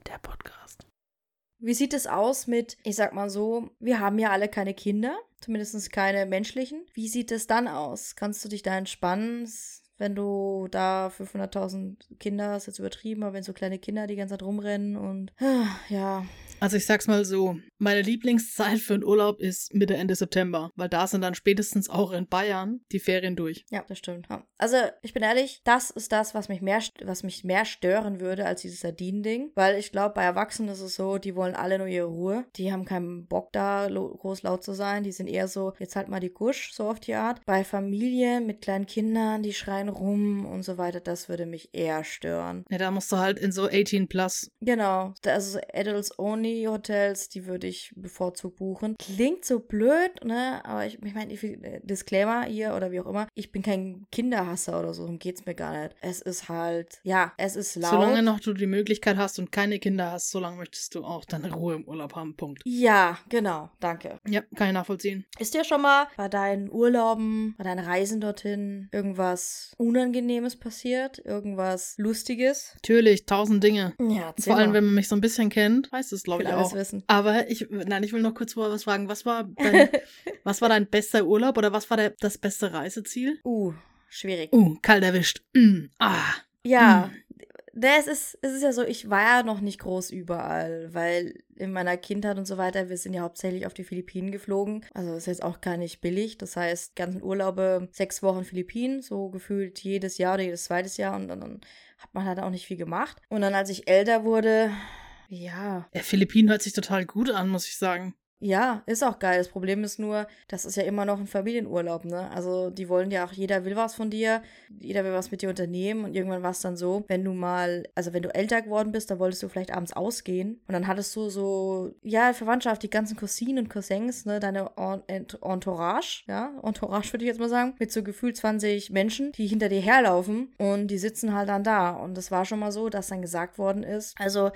der Podcast. Wie sieht es aus mit, ich sag mal so, wir haben ja alle keine Kinder, zumindest keine menschlichen. Wie sieht es dann aus? Kannst du dich da entspannen, wenn du da 500.000 Kinder hast, jetzt übertrieben, aber wenn so kleine Kinder die ganze Zeit rumrennen und ja, Also ich sag's mal so, meine Lieblingszeit für einen Urlaub ist Mitte, Ende September, weil da sind dann spätestens auch in Bayern die Ferien durch. Ja, das stimmt. Also, ich bin ehrlich, das ist das, was mich mehr, was mich mehr stören würde als dieses Sardinen-Ding. Weil ich glaube, bei Erwachsenen ist es so, die wollen alle nur ihre Ruhe. Die haben keinen Bock da groß laut zu sein. Die sind eher so, jetzt halt mal die Kusch, so auf die Art. Bei Familien mit kleinen Kindern, die schreien rum und so weiter, das würde mich eher stören. Ja, da musst du halt in so 18 plus. Genau, also Adults-Only-Hotels, die würde ich bevorzugt buchen. Klingt so blöd, ne? Aber ich, ich meine, ich äh, Disclaimer hier oder wie auch immer, ich bin kein Kinderhasser oder so, darum geht's mir gar nicht. Es ist halt, ja, es ist laut. Solange noch du die Möglichkeit hast und keine Kinder hast, solange möchtest du auch deine Ruhe im Urlaub haben. Punkt. ja, genau, danke. Ja, kann ich nachvollziehen. Ist dir schon mal bei deinen Urlauben, bei deinen Reisen dorthin irgendwas Unangenehmes passiert? Irgendwas Lustiges? Natürlich, tausend Dinge. Ja, Vor allem, wenn man mich so ein bisschen kennt, weiß es, glaube will alles auch. wissen. Aber ich, nein, ich will noch kurz vorher was fragen. Was war dein, was war dein bester Urlaub oder was war der, das beste Reiseziel? uh, schwierig. Uh, kalt erwischt. Mm, ah. Ja, das ist, es ist ja so, ich war ja noch nicht groß überall, weil in meiner Kindheit und so weiter, wir sind ja hauptsächlich auf die Philippinen geflogen. Also ist jetzt auch gar nicht billig. Das heißt, ganzen Urlaube, sechs Wochen Philippinen, so gefühlt jedes Jahr oder jedes zweites Jahr und dann, dann hat man halt auch nicht viel gemacht. Und dann, als ich älter wurde, ja, Ja, Philippinen hört sich total gut an, muss ich sagen. ja, ist auch geil. Das Problem ist nur, das ist ja immer noch ein Familienurlaub, ne? Also die wollen ja auch, jeder will was von dir, jeder will was mit dir unternehmen und irgendwann war es dann so, wenn du mal, also wenn du älter geworden bist, dann wolltest du vielleicht abends ausgehen und dann hattest du so, ja, Verwandtschaft, die ganzen Cousinen und Cousins, ne, deine En- Ent- Entourage, ja, Entourage würde ich jetzt mal sagen, mit so gefühlt 20 Menschen, die hinter dir herlaufen und die sitzen halt dann da und das war schon mal so, dass dann gesagt worden ist, also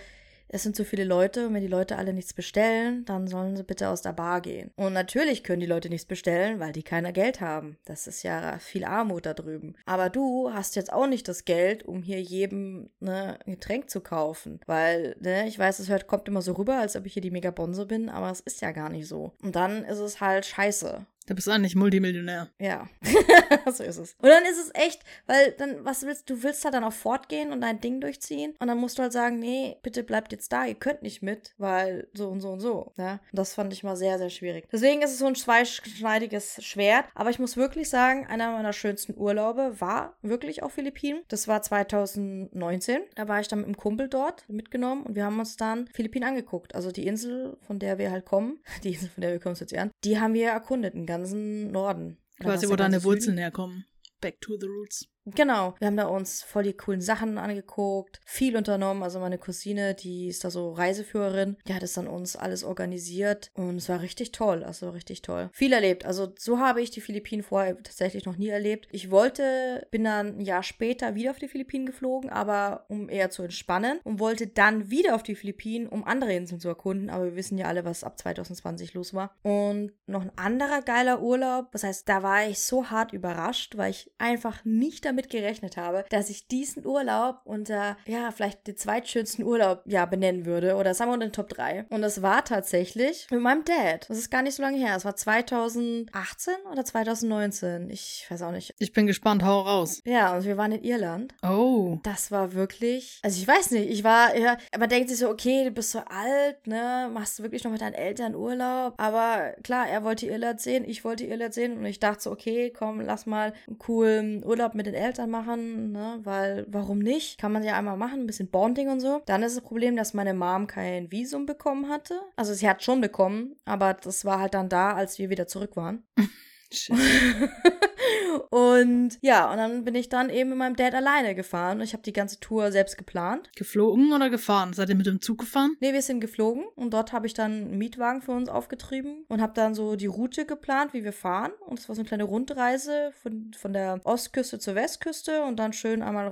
es sind so viele Leute und wenn die Leute alle nichts bestellen, dann sollen sie bitte aus der Bar gehen. Und natürlich können die Leute nichts bestellen, weil die keiner Geld haben. Das ist ja viel Armut da drüben. Aber du hast jetzt auch nicht das Geld, um hier jedem ne, ein Getränk zu kaufen. Weil, ne, ich weiß, es hört, kommt immer so rüber, als ob ich hier die Megabonse bin, aber es ist ja gar nicht so. Und dann ist es halt scheiße. Du bist eigentlich Multimillionär. Ja, so ist es. Und dann ist es echt, weil dann, was willst du, willst halt dann auch fortgehen und dein Ding durchziehen und dann musst du halt sagen, nee, bitte bleibt jetzt da, ihr könnt nicht mit, weil so und so und so. Ja, und das fand ich mal sehr, sehr schwierig. Deswegen ist es so ein zweischneidiges Schwert, aber ich muss wirklich sagen, einer meiner schönsten Urlaube war wirklich auf Philippinen. Das war 2019. Da war ich dann mit einem Kumpel dort mitgenommen und wir haben uns dann Philippinen angeguckt. Also die Insel, von der wir halt kommen, die Insel, von der wir kommen, ist jetzt an, die haben wir erkundet, den ganzen Norden. Oder Quasi, wo deine? Wurzeln herkommen. Back to the roots. Genau. Wir haben da uns voll die coolen Sachen angeguckt, viel unternommen. Also meine Cousine, die ist da so Reiseführerin, die hat es dann uns alles organisiert und es war richtig toll. Also richtig toll. Viel erlebt. Also so habe ich die Philippinen vorher tatsächlich noch nie erlebt. Ich wollte, bin dann ein Jahr später wieder auf die Philippinen geflogen, aber um eher zu entspannen und wollte dann wieder auf die Philippinen, um andere Inseln zu erkunden. Aber wir wissen ja alle, was ab 2020 los war. Und noch ein anderer geiler Urlaub. Das heißt, da war ich so hart überrascht, weil ich einfach nicht damit damit gerechnet habe, dass ich diesen Urlaub unter, ja, vielleicht den zweitschönsten Urlaub, ja, benennen würde. Oder sagen wir unter den Top 3. Und das war tatsächlich mit meinem Dad. Das ist gar nicht so lange her. Es war 2018 oder 2019. Ich weiß auch nicht. Ich bin gespannt, hau raus. Ja, und wir waren in Irland. Oh. Das war wirklich, also ich weiß nicht, ich war, ja, man denkt sich so, okay, du bist so alt, ne, machst du wirklich noch mit deinen Eltern Urlaub, aber klar, er wollte Irland sehen, ich wollte Irland sehen und ich dachte so, okay, komm, lass mal einen coolen Urlaub mit den Eltern machen, ne, weil, warum nicht? Kann man ja einmal machen, ein bisschen Bonding und so. Dann ist das Problem, dass meine Mom kein Visum bekommen hatte. Also sie hat schon bekommen, aber das war halt dann da, als wir wieder zurück waren. und ja, und dann bin ich dann eben mit meinem Dad alleine gefahren. Ich habe die ganze Tour selbst geplant. Geflogen oder gefahren? Seid ihr mit dem Zug gefahren? Nee, wir sind geflogen und dort habe ich dann einen Mietwagen für uns aufgetrieben und habe dann so die Route geplant, wie wir fahren. Und es war so eine kleine Rundreise von, von der Ostküste zur Westküste und dann schön einmal,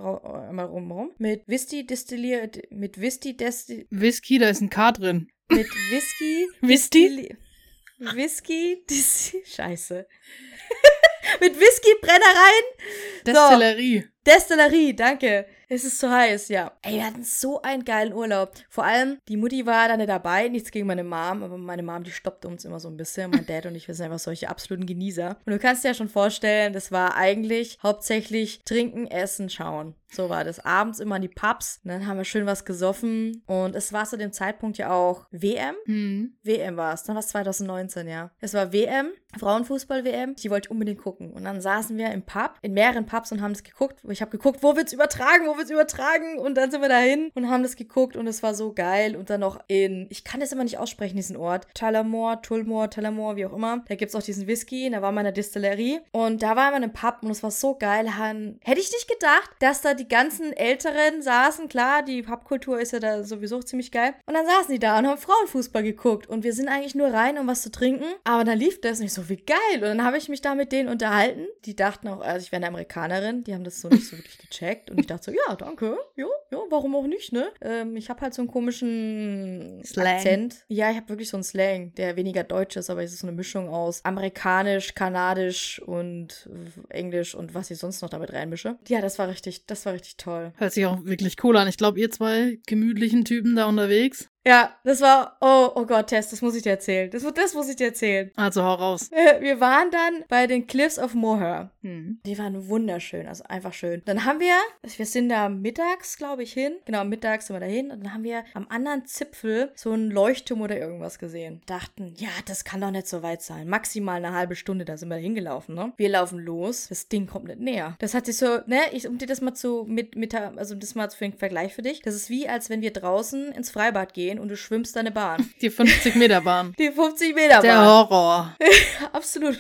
einmal rumrum. Mit Whisky destilliert, mit Whisky destilliert. Whisky, da ist ein K drin. Mit Whisky. Whisky? Whisky, Scheiße. Mit Whisky-Brennereien. Destillerie. So. Destillerie, danke. Es ist zu heiß, ja. Ey, wir hatten so einen geilen Urlaub. Vor allem, die Mutti war da nicht dabei, nichts gegen meine Mom, aber meine Mom, die stoppte uns immer so ein bisschen. Mein Dad und ich, wir sind einfach solche absoluten Genießer. Und du kannst dir ja schon vorstellen, das war eigentlich hauptsächlich trinken, essen, schauen. So war das. Abends immer in die Pubs. Und dann haben wir schön was gesoffen. Und es war zu dem Zeitpunkt ja auch WM. Hm. WM war es. Dann war es 2019, ja. Es war WM, Frauenfußball-WM. Die wollte ich unbedingt gucken. Und dann saßen wir im Pub, in mehreren Pubs und haben das geguckt. Ich habe geguckt, wo wird's übertragen, wo wird's übertragen? Und dann sind wir dahin und haben das geguckt und es war so geil. Und dann noch in, ich kann das immer nicht aussprechen, diesen Ort. Tullamore, Tullamore, Tullamore, wie auch immer. Da gibt's auch diesen Whisky. Da war meine Distillerie. Und da waren wir in einem Pub und es war so geil. Hätte ich nicht gedacht, dass da die ganzen Älteren saßen. Klar, die Pubkultur ist ja da sowieso ziemlich geil. Und dann saßen die da und haben Frauenfußball geguckt. Und wir sind eigentlich nur rein, um was zu trinken. Aber dann lief das nicht so, wie geil. Und dann habe ich mich da mit denen unterhalten. Die dachten auch, also ich wäre eine Amerikanerin. Die haben das so nicht so wirklich gecheckt. Und ich dachte so, ja, danke. Ja, ja, warum auch nicht, ne? Ähm, ich habe halt so einen komischen Slang. Akzent. Ja, ich habe wirklich so einen Slang, der weniger deutsch ist, aber es ist so eine Mischung aus amerikanisch, kanadisch und englisch und was ich sonst noch damit reinmische. Ja, das war richtig, das war richtig toll. Hört sich auch wirklich cool an. Ich glaube, ihr zwei gemütlichen Typen da unterwegs. Ja, das war, oh, oh Gott, Tess, das muss ich dir erzählen. Das, das muss ich dir erzählen. Also hau raus. Wir waren dann bei den Cliffs of Moher. Hm. Die waren wunderschön, also einfach schön. Dann haben wir, wir sind da mittags, glaube ich, hin. Genau, mittags sind wir da hin. Und dann haben wir am anderen Zipfel so einen Leuchtturm oder irgendwas gesehen. Dachten, ja, das kann doch nicht so weit sein. Maximal eine halbe Stunde, da sind wir hingelaufen, ne? Wir laufen los, das Ding kommt nicht näher. Das hat sich so, ne, ich, um dir das mal zu, mit, mit, also das mal für den Vergleich für dich. Das ist wie, als wenn wir draußen ins Freibad gehen und du schwimmst deine Bahn. Die 50-Meter-Bahn. Die 50-Meter-Bahn. Der Horror. Absolut.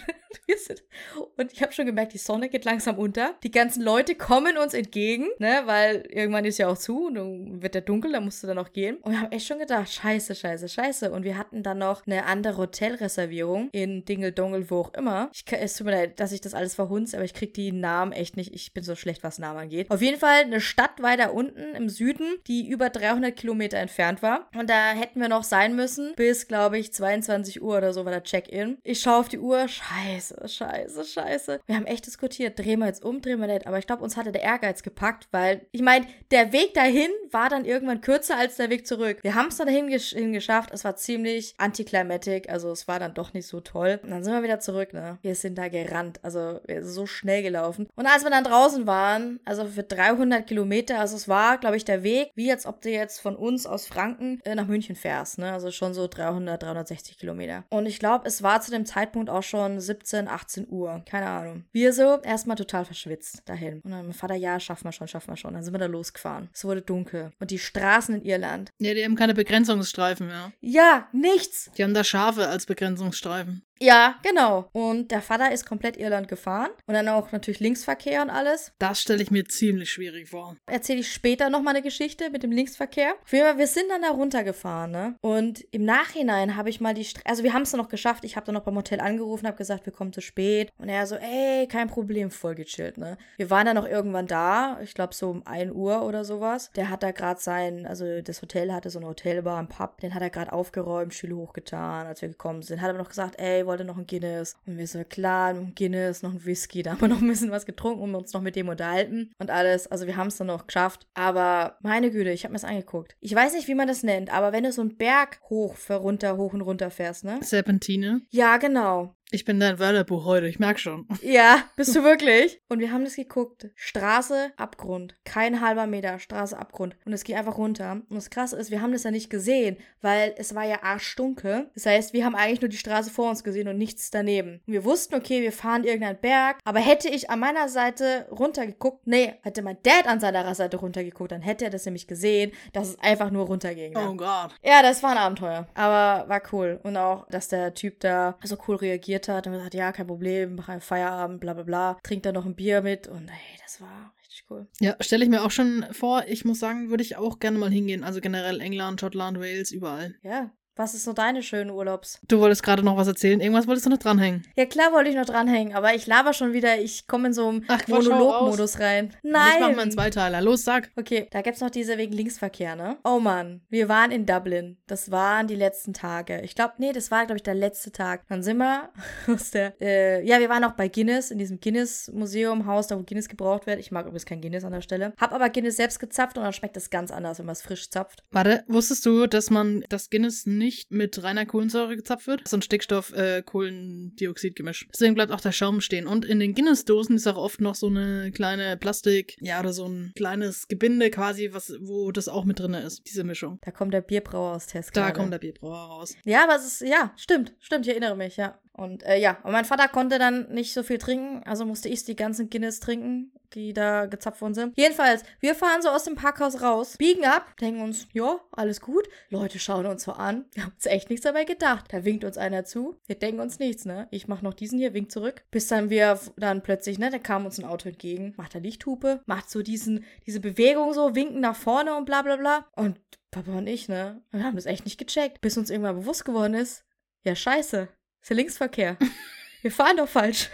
Und ich habe schon gemerkt, die Sonne geht langsam unter. Die ganzen Leute kommen uns entgegen, ne, weil irgendwann ist ja auch zu und dann wird der dunkel, da musst du dann auch gehen. Und wir haben echt schon gedacht, scheiße, scheiße, scheiße. Und wir hatten dann noch eine andere Hotelreservierung in Dingeldongel, wo auch immer. Ich, es tut mir leid, dass ich das alles verhunze, aber ich krieg die Namen echt nicht. Ich bin so schlecht, was Namen angeht. Auf jeden Fall eine Stadt weiter unten im Süden, die über 300 Kilometer entfernt war. Und da hätten wir noch sein müssen, bis, glaube ich, 22 Uhr oder so war der Check-in. Ich schaue auf die Uhr, scheiße, scheiße, scheiße. Wir haben echt diskutiert, drehen wir jetzt um, drehen wir nicht. Aber ich glaube, uns hatte der Ehrgeiz gepackt, weil, ich meine, der Weg dahin war dann irgendwann kürzer als der Weg zurück. Wir haben es dann dahin gesch geschafft. Es war ziemlich anticlimatic, also es war dann doch nicht so toll. Und dann sind wir wieder zurück, ne? Wir sind da gerannt, also wir sind so schnell gelaufen. Und als wir dann draußen waren, also für 300 Kilometer, also es war, glaube ich, der Weg, wie als ob du jetzt von uns aus Franken äh, nach München fährst, ne? Also schon so 300, 360 Kilometer. Und ich glaube, es war zu dem Zeitpunkt auch schon 17, 18 Uhr. Keine Ahnung. Wir so erstmal total verschwitzt dahin. Und dann mein Vater, ja, schaffen wir schon, schaffen wir schon. Dann sind wir da losgefahren. Es wurde dunkel. Und die Straßen in Irland. Ja, die haben keine Begrenzungsstreifen mehr. Ja, nichts. Die haben da Schafe als Begrenzungsstreifen. Ja, genau. Und der Vater ist komplett Irland gefahren. Und dann auch natürlich Linksverkehr und alles. Das stelle ich mir ziemlich schwierig vor. Erzähle ich später noch mal eine Geschichte mit dem Linksverkehr. Auf jeden Fall, wir sind dann da runtergefahren, ne? Und im Nachhinein habe ich mal die... St also wir haben es dann noch geschafft. Ich habe dann noch beim Hotel angerufen, habe gesagt, wir kommen zu spät. Und er so, ey, kein Problem, voll gechillt, ne? Wir waren dann noch irgendwann da. Ich glaube so um 1 Uhr oder sowas. Der hat da gerade sein... Also das Hotel hatte so eine Hotelbar, ein Pub. Den hat er gerade aufgeräumt, Schüler hochgetan, als wir gekommen sind. Hat aber noch gesagt, ey, jeder wollte noch ein Guinness. Und wir so, klar, ein Guinness, noch ein Whisky. Da haben wir noch ein bisschen was getrunken und uns noch mit dem unterhalten und alles. Also wir haben es dann noch geschafft. Aber meine Güte, ich habe mir das angeguckt. Ich weiß nicht, wie man das nennt, aber wenn du so einen Berg hoch, runter, hoch und runter fährst, ne? Serpentine. Ja, genau. Ich bin dein Wörterbuch heute, ich merk schon. Ja, bist du wirklich? Und wir haben das geguckt. Straße, Abgrund. Kein halber Meter, Straße, Abgrund. Und es ging einfach runter. Und das Krasse ist, wir haben das ja nicht gesehen, weil es war ja arschdunkel. Das heißt, wir haben eigentlich nur die Straße vor uns gesehen und nichts daneben. Und wir wussten, okay, wir fahren irgendeinen Berg. Aber hätte ich an meiner Seite runtergeguckt, nee, hätte mein Dad an seiner Seite runtergeguckt, dann hätte er das nämlich gesehen, dass es einfach nur runterging. Ne? Oh Gott. Ja, das war ein Abenteuer. Aber war cool. Und auch, dass der Typ da so cool reagiert hat und gesagt, ja, kein Problem, mach einen Feierabend, bla bla bla, trinkt da noch ein Bier mit und hey, das war richtig cool. Ja, stelle ich mir auch schon vor. Ich muss sagen, würde ich auch gerne mal hingehen. Also generell England, Schottland, Wales, überall. Ja, was ist so deine schönen Urlaubs? Du wolltest gerade noch was erzählen. Irgendwas wolltest du noch dranhängen. Ja, klar wollte ich noch dranhängen, aber ich laber schon wieder. Ich komme in so einen Monolog-Modus rein. Nein. Ich mach mal einen Zweiteiler. Los, sag. Okay, da gibt's noch diese wegen Linksverkehr, ne? Oh Mann, wir waren in Dublin. Das waren die letzten Tage. Ich glaube, nee, das war, glaube ich, der letzte Tag. Dann sind wir aus der, äh, ja, wir waren auch bei Guinness, in diesem Guinness-Museum, Haus, da wo Guinness gebraucht wird. Ich mag übrigens kein Guinness an der Stelle. Hab aber Guinness selbst gezapft und dann schmeckt es ganz anders, wenn man es frisch zapft. Warte, wusstest du, dass man das Guinness nicht mit reiner Kohlensäure gezapft wird. So ein Stickstoff-Kohlendioxid-Gemisch. Deswegen bleibt auch der Schaum stehen. Und in den Guinness-Dosen ist auch oft noch so eine kleine Plastik, ja, oder so ein kleines Gebinde quasi, was, wo das auch mit drin ist, diese Mischung. Da kommt der Bierbrauer aus Test. Da kommt der Bierbrauer raus. Ja, aber es ist, ja, stimmt, stimmt, ich erinnere mich, ja. Und äh, ja, und mein Vater konnte dann nicht so viel trinken, also musste ich die ganzen Guinness trinken, die da gezapft worden sind. Jedenfalls, wir fahren so aus dem Parkhaus raus, biegen ab, denken uns, ja, alles gut. Leute schauen uns so an. Wir haben uns echt nichts dabei gedacht. Da winkt uns einer zu. Wir denken uns nichts, ne? Ich mach noch diesen hier, wink zurück. Bis dann wir dann plötzlich, ne, da kam uns ein Auto entgegen, macht der Lichthupe, macht so diesen, diese Bewegung so, winken nach vorne und bla bla bla. Und Papa und ich, ne, wir haben das echt nicht gecheckt, bis uns irgendwann bewusst geworden ist, ja, scheiße, ist ja Linksverkehr. Wir fahren doch falsch.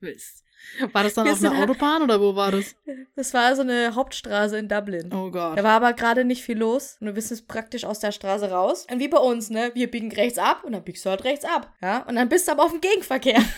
Mist. War das dann Wir auf einer Autobahn oder wo war das? Das war so eine Hauptstraße in Dublin. Oh Gott. Da war aber gerade nicht viel los und du bist jetzt praktisch aus der Straße raus. Und wie bei uns, ne? Wir biegen rechts ab und dann biegst du halt rechts ab. Ja? Und dann bist du aber auf dem Gegenverkehr.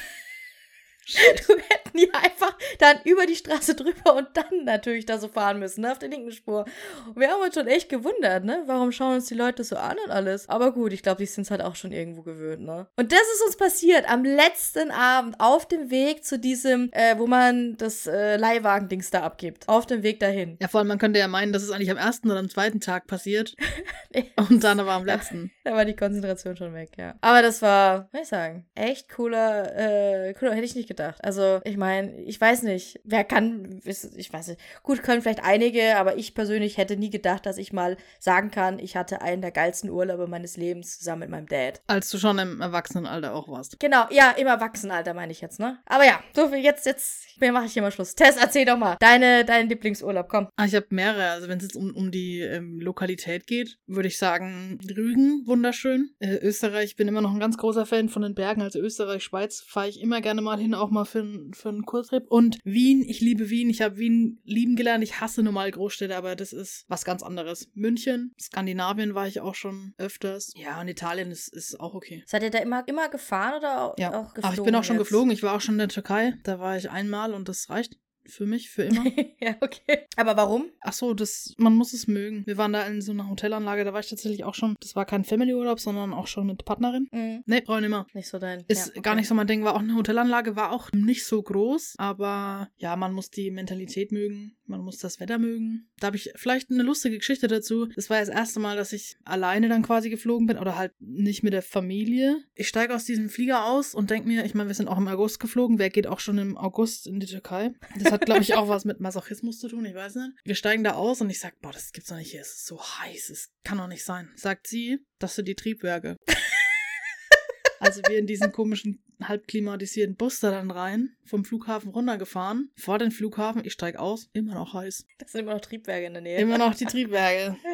Du hätten ja einfach dann über die Straße drüber und dann natürlich da so fahren müssen, ne, auf der linken Spur. Und wir haben uns schon echt gewundert, ne? Warum schauen uns die Leute so an und alles? Aber gut, ich glaube, die sind es halt auch schon irgendwo gewöhnt, ne? Und das ist uns passiert am letzten Abend auf dem Weg zu diesem, äh, wo man das äh, Leihwagen-Dings da abgibt. Auf dem Weg dahin. Ja, vor allem, man könnte ja meinen, dass es eigentlich am ersten oder am zweiten Tag passiert. und dann aber am letzten. da war die Konzentration schon weg, ja. Aber das war, was ich sagen, echt cooler, äh, cooler, hätte ich nicht gedacht gedacht. Also, ich meine, ich weiß nicht, wer kann, ich weiß nicht, gut, können vielleicht einige, aber ich persönlich hätte nie gedacht, dass ich mal sagen kann, ich hatte einen der geilsten Urlaube meines Lebens zusammen mit meinem Dad. Als du schon im Erwachsenenalter auch warst. Genau, ja, im Erwachsenenalter meine ich jetzt, ne? Aber ja, so viel jetzt, jetzt mache ich hier mal Schluss. Tess, erzähl doch mal, deine, deinen Lieblingsurlaub, komm. Ah, ich habe mehrere. Also, wenn es jetzt um, um die ähm, Lokalität geht, würde ich sagen, Rügen, wunderschön. Äh, Österreich, ich bin immer noch ein ganz großer Fan von den Bergen. Also Österreich, Schweiz fahre ich immer gerne mal hin, auch mal für, für einen Kurztrip. Und Wien, ich liebe Wien. Ich habe Wien lieben gelernt. Ich hasse normal Großstädte, aber das ist was ganz anderes. München, Skandinavien war ich auch schon öfters. Ja, und Italien ist, ist auch okay. Seid ihr da immer, immer gefahren oder ja. auch geflogen? Ach, ich bin auch schon jetzt? geflogen. Ich war auch schon in der Türkei. Da war ich einmal und das reicht für mich, für immer. ja, okay. Aber warum? Ach so, das, man muss es mögen. Wir waren da in so einer Hotelanlage, da war ich tatsächlich auch schon, das war kein Family-Urlaub, sondern auch schon mit Partnerin. Mhm. Nee, ich immer. Nicht so dein. Ist ja, okay. gar nicht so mein Ding, war auch eine Hotelanlage, war auch nicht so groß, aber ja, man muss die Mentalität mögen, man muss das Wetter mögen. Da habe ich vielleicht eine lustige Geschichte dazu. Das war das erste Mal, dass ich alleine dann quasi geflogen bin oder halt nicht mit der Familie. Ich steige aus diesem Flieger aus und denke mir, ich meine, wir sind auch im August geflogen, wer geht auch schon im August in die Türkei? Das hat, glaube ich, auch was mit Masochismus zu tun, ich weiß nicht. Wir steigen da aus und ich sag, boah, das gibt's doch nicht hier, es ist so heiß, es kann doch nicht sein. Sagt sie, das sind die Triebwerke. also wir in diesen komischen halb klimatisierten Bus da dann rein, vom Flughafen runtergefahren, vor den Flughafen, ich steig aus, immer noch heiß. Das sind immer noch Triebwerke in der Nähe. Immer noch die Triebwerke.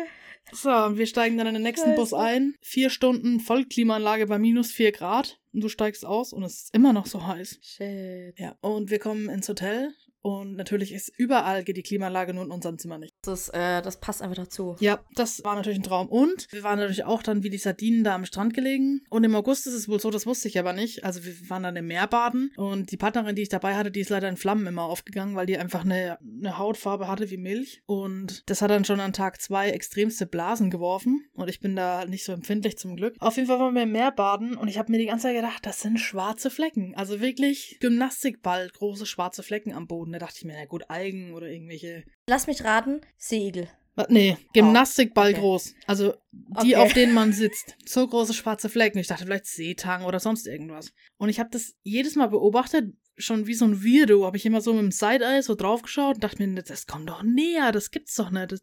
So, und wir steigen dann in den nächsten Bus ein. Vier Stunden Vollklimaanlage bei minus vier Grad. Und du steigst aus und es ist immer noch so heiß. Shit. Ja, und wir kommen ins Hotel Und natürlich ist überall geht die Klimaanlage nur in unserem Zimmer nicht. Das, ist, äh, das passt einfach dazu. Ja, das war natürlich ein Traum. Und wir waren natürlich auch dann wie die Sardinen da am Strand gelegen. Und im August ist es wohl so, das wusste ich aber nicht. Also wir waren dann im Meer baden. Und die Partnerin, die ich dabei hatte, die ist leider in Flammen immer aufgegangen, weil die einfach eine, eine Hautfarbe hatte wie Milch. Und das hat dann schon an Tag zwei extremste Blasen geworfen. Und ich bin da nicht so empfindlich zum Glück. Auf jeden Fall waren wir im Meer baden. Und ich habe mir die ganze Zeit gedacht, das sind schwarze Flecken. Also wirklich Gymnastikball, große schwarze Flecken am Boden. Da dachte ich mir, na gut, Algen oder irgendwelche Lass mich raten, Seeigel. Nee, Gymnastikball okay. groß. Also die, Okay. auf denen man sitzt. So große schwarze Flecken. Ich dachte vielleicht Seetang oder sonst irgendwas. Und ich habe das jedes Mal beobachtet, schon wie so ein Weirdo. Habe ich immer so mit dem Side-Eye so draufgeschaut und dachte mir, das kommt doch näher, das gibt's doch nicht. Das,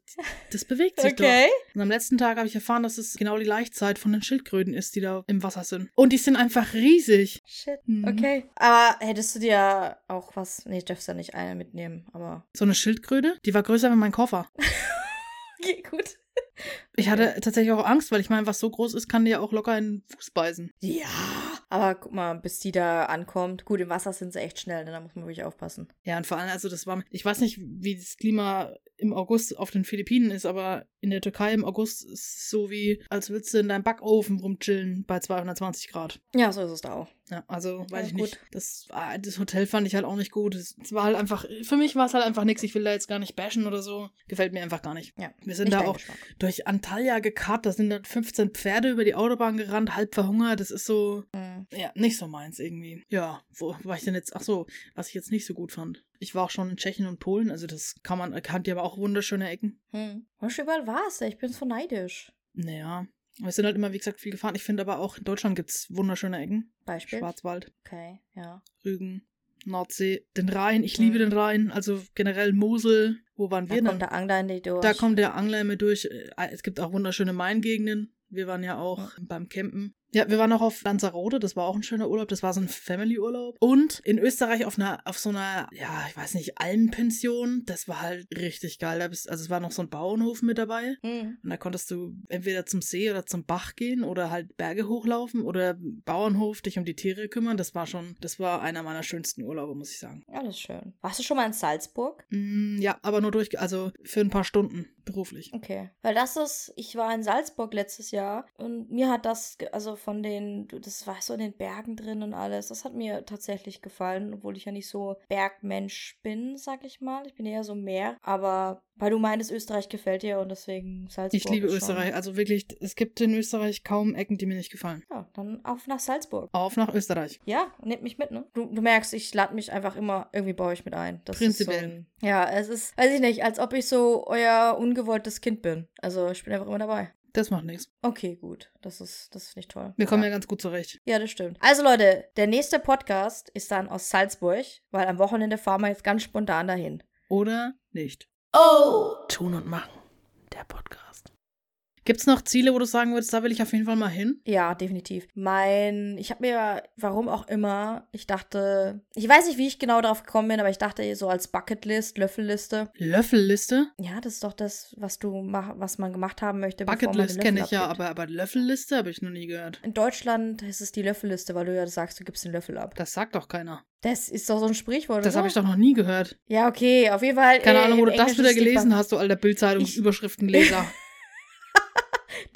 das bewegt sich doch. Und am letzten Tag habe ich erfahren, dass es genau die Laichzeit von den Schildkröten ist, die da im Wasser sind. Und die sind einfach riesig. Shit. Mhm. Okay. Aber hättest du dir auch was. Nee, du darfst ja nicht eine mitnehmen, aber. So eine Schildkröte, die war größer als mein Koffer. Okay, gut. Ich hatte tatsächlich auch Angst, weil ich meine, was so groß ist, kann dir ja auch locker in den Fuß beißen. Ja. Aber guck mal, bis die da ankommt. Gut, im Wasser sind sie echt schnell, ne? da muss man wirklich aufpassen. Ja, und vor allem, also das war, ich weiß nicht, wie das Klima im August auf den Philippinen ist, aber in der Türkei im August ist es so wie, als würdest du in deinem Backofen rumchillen bei 220 Grad. Ja, so ist es da auch. Ja, also weiß Ja, ich gut. nicht. Das, ah, das Hotel fand ich halt auch nicht gut. Es war halt einfach, für mich war es halt einfach nichts. Ich will da jetzt gar nicht bashen oder so. Gefällt mir einfach gar nicht. Ja. Wir sind da auch Geschmack. Durch Antalya gekarrt, da sind dann 15 Pferde über die Autobahn gerannt, halb verhungert. Das ist so, Mhm. ja, nicht so meins irgendwie. Ja, wo war ich denn jetzt? Ach so, was ich jetzt nicht so gut fand. Ich war auch schon in Tschechien und Polen, also das kann man, hat ja aber auch wunderschöne Ecken. Hm. Und überall warst du. Ich bin so neidisch. Naja, wir sind halt immer, wie gesagt, viel gefahren. Ich finde aber auch in Deutschland gibt es wunderschöne Ecken. Beispiel. Schwarzwald, Okay, ja. Rügen, Nordsee, den Rhein. Ich liebe Mhm. den Rhein, also generell Mosel. Wo waren Da wir kommt denn? der Angler in die durch. Da kommt der Angler immer durch. Äh, Es gibt auch wunderschöne Maingegenden. Wir waren ja auch beim Campen. Ja, wir waren auch auf Lanzarote, das war auch ein schöner Urlaub, das war so ein Family-Urlaub. Und in Österreich auf einer, auf so einer, ja, ich weiß nicht, Almpension, das war halt richtig geil. Da bist, also es war noch so ein Bauernhof mit dabei. Hm. Und da konntest du entweder zum See oder zum Bach gehen oder halt Berge hochlaufen oder Bauernhof, dich um die Tiere kümmern. Das war schon, das war einer meiner schönsten Urlaube, muss ich sagen. Ja, das ist schön. Warst du schon mal in Salzburg? Mm, ja, aber nur durch, also für ein paar Stunden beruflich. Okay. Weil das ist, ich war in Salzburg letztes Jahr und mir hat das, also von den, du- das war so in den Bergen drin und alles, das hat mir tatsächlich gefallen, obwohl ich ja nicht so Bergmensch bin, sag ich mal. Ich bin eher so Meer. Aber weil du meintest, Österreich gefällt dir und deswegen Salzburg. Ich liebe Österreich. Also wirklich, es gibt in Österreich kaum Ecken, die mir nicht gefallen. Ja, dann auf nach Salzburg. Auf nach Österreich. Ja, nehmt mich mit, ne? Du, du merkst, ich lade mich einfach immer irgendwie bei euch mit ein. Das Prinzipiell. Ist so ein, ja, es ist, weiß ich nicht, als ob ich so euer ungewolltes Kind bin. Also ich bin einfach immer dabei. Das macht nichts. Okay, gut. Das ist, das finde ich toll. Wir kommen ja. ja. ganz gut zurecht. ja, das stimmt. Also Leute, der nächste Podcast ist dann aus Salzburg, weil am Wochenende fahren wir jetzt ganz spontan dahin. Oder nicht. Oh! Tun und machen. Der Podcast. Gibt es noch Ziele, wo du sagen würdest, da will ich auf jeden Fall mal hin? Ja, definitiv. Mein, ich habe mir, warum auch immer, ich dachte, ich weiß nicht, wie ich genau darauf gekommen bin, aber ich dachte so als Bucketlist, Löffelliste. Löffelliste? Ja, das ist doch das, was du mach, was man gemacht haben möchte. Bucketlist kenne ich ja, aber, aber Löffelliste habe ich noch nie gehört. In Deutschland ist es die Löffelliste, weil du ja sagst, du gibst den Löffel ab. Das sagt doch keiner. Das ist doch so ein Sprichwort, Das habe ich doch noch nie gehört. Ja, okay, auf jeden Fall. Keine äh, Ahnung, wo du das wieder gelesen hast, du alter Bildzeitungsüberschriftenleser.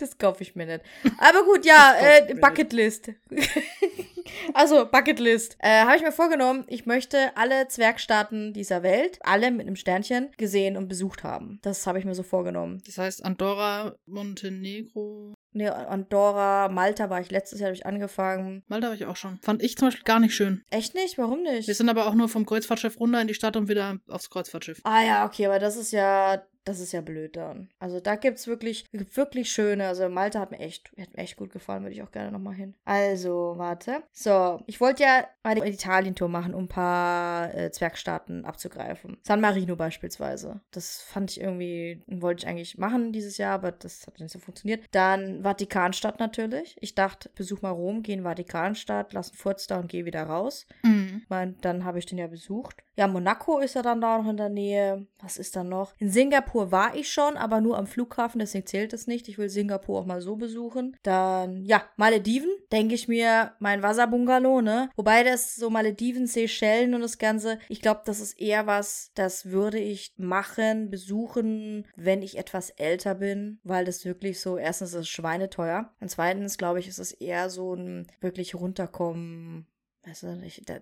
Das kaufe ich mir nicht. Aber gut, ja, äh, Bucketlist. also, Bucketlist. Äh, Habe ich mir vorgenommen, ich möchte alle Zwergstaaten dieser Welt, alle mit einem Sternchen, gesehen und besucht haben. Das habe ich mir so vorgenommen. Das heißt Andorra, Montenegro. Ne, Andorra, Malta war ich letztes Jahr, habe ich angefangen. Malta habe ich auch schon. Fand ich zum Beispiel gar nicht schön. Echt nicht? Warum nicht? Wir sind aber auch nur vom Kreuzfahrtschiff runter in die Stadt und wieder aufs Kreuzfahrtschiff. Ah ja, okay, aber das ist ja, das ist ja blöd dann. Also da gibt's wirklich, wirklich schöne. Also Malta hat mir echt, hat mir echt gut gefallen, würde ich auch gerne nochmal hin. Also, warte. So, ich wollte ja eine Italien-Tour machen, um ein paar äh, Zwergstaaten abzugreifen. San Marino beispielsweise. Das fand ich irgendwie, wollte ich eigentlich machen dieses Jahr, aber das hat nicht so funktioniert. Dann Vatikanstadt natürlich. Ich dachte, besuch mal Rom, geh in Vatikanstadt, lass einen Furz da und geh wieder raus. Mhm. Ich mein, dann habe ich den ja besucht. Ja, Monaco ist ja dann da noch in der Nähe. Was ist da noch? In Singapur war ich schon, aber nur am Flughafen, deswegen zählt es nicht. Ich will Singapur auch mal so besuchen. Dann, ja, Malediven, denke ich mir, mein Wasserbungalow, ne? Wobei das so Malediven, Seychellen und das Ganze, ich glaube, das ist eher was, das würde ich machen, besuchen, wenn ich etwas älter bin, weil das wirklich so, erstens ist es schweineteuer und zweitens, glaube ich, ist es eher so ein wirklich runterkommen, Weißt du, ich, da,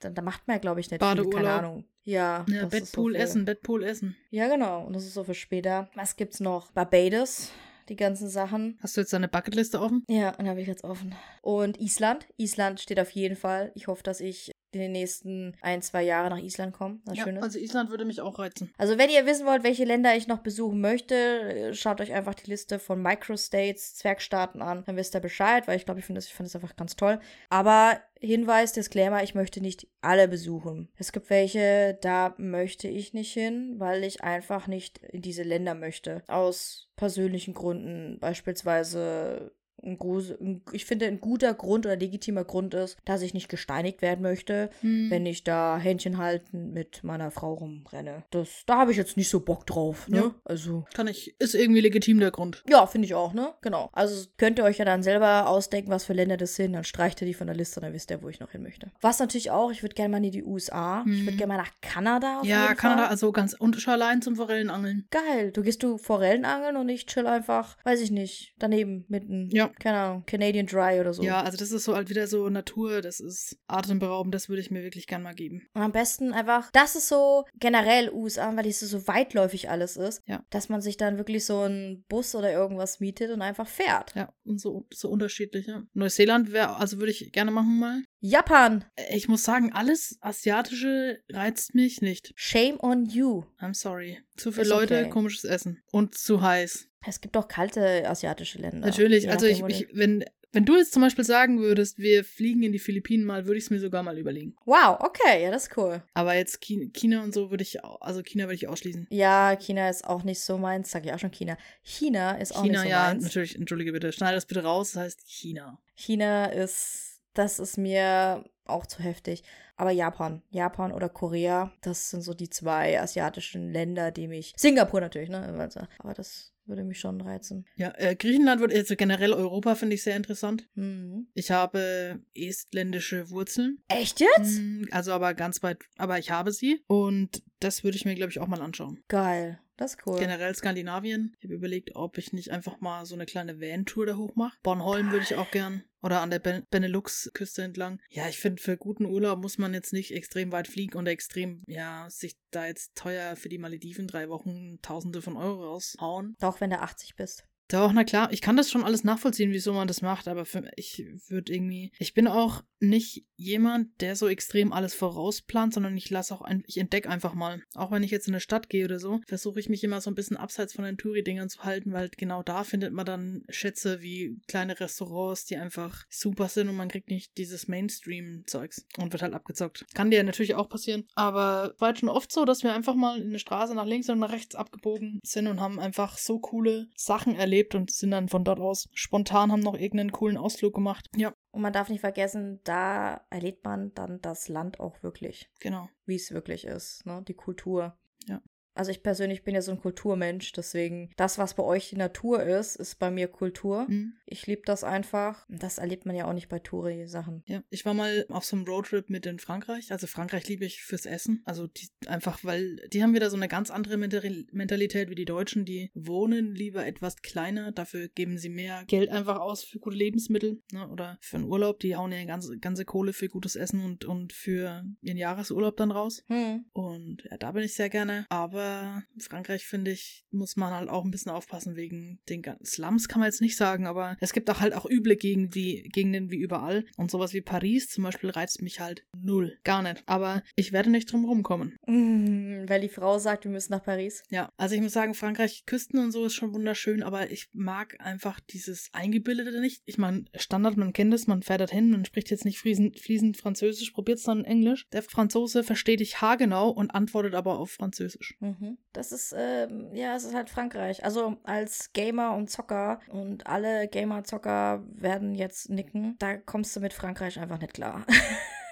da, da, macht man glaube ich, nicht viel, keine Ahnung. Ja. ja Bettpool so essen, Bettpool essen. Ja, genau. Und das ist so für später. Was gibt's noch? Barbados die ganzen Sachen. Hast du jetzt deine Bucketliste offen? Ja, dann habe ich jetzt offen. Und Island. Island steht auf jeden Fall. Ich hoffe, dass ich in den nächsten ein, zwei Jahren nach Island kommen. Was ja, Schönes. Also Island würde mich auch reizen. Also wenn ihr wissen wollt, welche Länder ich noch besuchen möchte, schaut euch einfach die Liste von Microstates, Zwergstaaten an. Dann wisst ihr Bescheid, weil ich glaube, ich finde das, find das einfach ganz toll. Aber Hinweis, Disclaimer, ich möchte nicht alle besuchen. Es gibt welche, da möchte ich nicht hin, weil ich einfach nicht in diese Länder möchte. Aus persönlichen Gründen. Beispielsweise ein groß, ich finde, ein guter Grund oder legitimer Grund ist, dass ich nicht gesteinigt werden möchte, hm. wenn ich da Händchen halten mit meiner Frau rumrenne. Das, da habe ich jetzt nicht so Bock drauf, ne? Ja. Also. Kann ich, ist irgendwie legitim der Grund. Ja, finde ich auch, ne? Genau. Also könnt ihr euch ja dann selber ausdenken, was für Länder das sind, dann streicht ihr die von der Liste, dann wisst ihr, wo ich noch hin möchte. Was natürlich auch, ich würde gerne mal in die USA, hm. ich würde gerne mal nach Kanada. ja, Kanada, Fall. also ganz und allein zum Forellenangeln. Geil. Du gehst du Forellenangeln und ich chill einfach, weiß ich nicht, daneben mitten. Ja keine Ahnung, Canadian Dry oder so. Ja, also das ist so halt wieder so Natur, das ist atemberaubend, das würde ich mir wirklich gern mal geben. Und am besten einfach, das ist so generell USA, weil es so weitläufig alles ist, ja. dass man sich dann wirklich so einen Bus oder irgendwas mietet und einfach fährt. Ja, und so, so unterschiedlich, ja. Neuseeland wäre, also würde ich gerne machen mal. Japan. Äh, ich muss sagen, alles Asiatische reizt mich nicht. Shame on you. I'm sorry. Zu viele Leute, okay. komisches Essen. Und zu heiß. Es gibt auch kalte asiatische Länder. Natürlich, also ich, ich, wenn, wenn du jetzt zum Beispiel sagen würdest, wir fliegen in die Philippinen mal, würde ich es mir sogar mal überlegen. Wow, okay, ja, das ist cool. Aber jetzt China und so würde ich, also China würde ich ausschließen. Ja, China ist auch nicht so meins, sag ich auch schon China. China ist auch China, nicht so ja, meins. China, ja, natürlich, entschuldige bitte, schneide das bitte raus, das heißt China. China ist das ist mir auch zu heftig. Aber Japan, Japan oder Korea, das sind so die zwei asiatischen Länder, die mich. Singapur natürlich, ne? Aber das würde mich schon reizen. Ja, äh, Griechenland wird, also generell Europa finde ich sehr interessant. Mhm. Ich habe estländische Wurzeln. Echt jetzt? Mhm, also aber ganz weit, aber ich habe sie. Und das würde ich mir, glaube ich, auch mal anschauen. Geil. Das ist cool. Generell Skandinavien. Ich habe überlegt, ob ich nicht einfach mal so eine kleine Van-Tour da hoch mache. Bornholm würde ich auch gern. Oder an der ben Benelux-Küste entlang. Ja, ich finde, für guten Urlaub muss man jetzt nicht extrem weit fliegen und extrem, ja, sich da jetzt teuer für die Malediven drei Wochen Tausende von Euro raushauen. Auch wenn du 80 bist. Doch, na klar, ich kann das schon alles nachvollziehen, wieso man das macht, aber für, ich würde irgendwie. Ich bin auch nicht jemand, der so extrem alles vorausplant, sondern ich lasse auch ein, ich entdecke einfach mal. Auch wenn ich jetzt in eine Stadt gehe oder so, versuche ich mich immer so ein bisschen abseits von den Touri-Dingern zu halten, weil genau da findet man dann Schätze wie kleine Restaurants, die einfach super sind und man kriegt nicht dieses Mainstream-Zeugs und wird halt abgezockt. Kann dir natürlich auch passieren, aber war halt schon oft so, dass wir einfach mal in eine Straße nach links und nach rechts abgebogen sind und haben einfach so coole Sachen erlebt erlebt und sind dann von dort aus spontan, haben noch irgendeinen coolen Ausflug gemacht. Ja. Und man darf nicht vergessen, da erlebt man dann das Land auch wirklich. Genau. Wie es wirklich ist, ne? Die Kultur. Ja. Also ich persönlich bin ja so ein Kulturmensch, deswegen das, was bei euch die Natur ist, ist bei mir Kultur. Mhm. Ich liebe das einfach. Das erlebt man ja auch nicht bei Touri-Sachen. Ja, ich war mal auf so einem Roadtrip mit in Frankreich. Also Frankreich liebe ich fürs Essen. Also die, einfach, weil die haben wieder so eine ganz andere Mentalität wie die Deutschen. Die wohnen lieber etwas kleiner, dafür geben sie mehr Geld einfach aus für gute Lebensmittel ne? oder für einen Urlaub. Die hauen ja ganze, ganze Kohle für gutes Essen und, und für ihren Jahresurlaub dann raus. Mhm. Und ja, da bin ich sehr gerne. Aber aber Frankreich, finde ich, muss man halt auch ein bisschen aufpassen wegen den ganzen Slums, kann man jetzt nicht sagen, aber es gibt auch halt auch üble Gegenden wie, Gegenden wie überall. Und sowas wie Paris zum Beispiel reizt mich halt null. Gar nicht. Aber ich werde nicht drum rumkommen. Mm, weil die Frau sagt, wir müssen nach Paris. Ja, also ich muss sagen, Frankreich, Küsten und so ist schon wunderschön, aber ich mag einfach dieses Eingebildete nicht. Ich meine, Standard, man kennt es, man fährt dorthin, man spricht jetzt nicht fließend, fließend Französisch, probiert es dann Englisch. Der Franzose versteht dich haargenau und antwortet aber auf Französisch. Mhm. Mhm. Das ist, ähm, ja, es ist halt Frankreich. Also als Gamer und Zocker und alle Gamer-Zocker werden jetzt nicken, da kommst du mit Frankreich einfach nicht klar.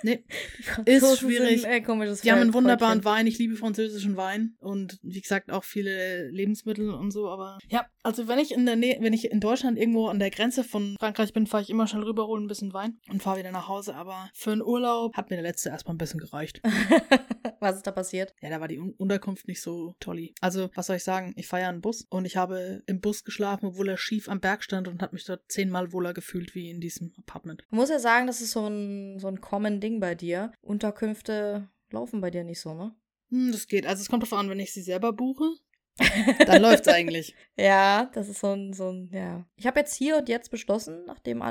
Nee, Die Franzosen schwierig. Sind, äh, komisches die haben einen wunderbaren. Wein. Ich liebe französischen Wein und wie gesagt auch viele Lebensmittel und so. Aber ja, also wenn ich in der Nähe, wenn ich in Deutschland irgendwo an der Grenze von Frankreich bin, fahre ich immer schnell rüber, hole ein bisschen Wein und fahre wieder nach Hause. Aber für einen Urlaub hat mir der letzte erstmal ein bisschen gereicht. Was ist da passiert? Ja, da war die Un Unterkunft nicht so tolli. Also, was soll ich sagen? Ich fahre ja einen Bus und ich habe im Bus geschlafen, obwohl er schief am Berg stand und hat mich dort zehnmal wohler gefühlt wie in diesem Apartment. Man muss ja sagen, das ist so ein, so ein common Ding bei dir. Unterkünfte laufen bei dir nicht so, ne? Hm, das geht. Also, es kommt darauf an, wenn ich sie selber buche, dann läuft's eigentlich. Ja, das ist so ein, so ein, ja. Ich habe jetzt hier und jetzt beschlossen, nachdem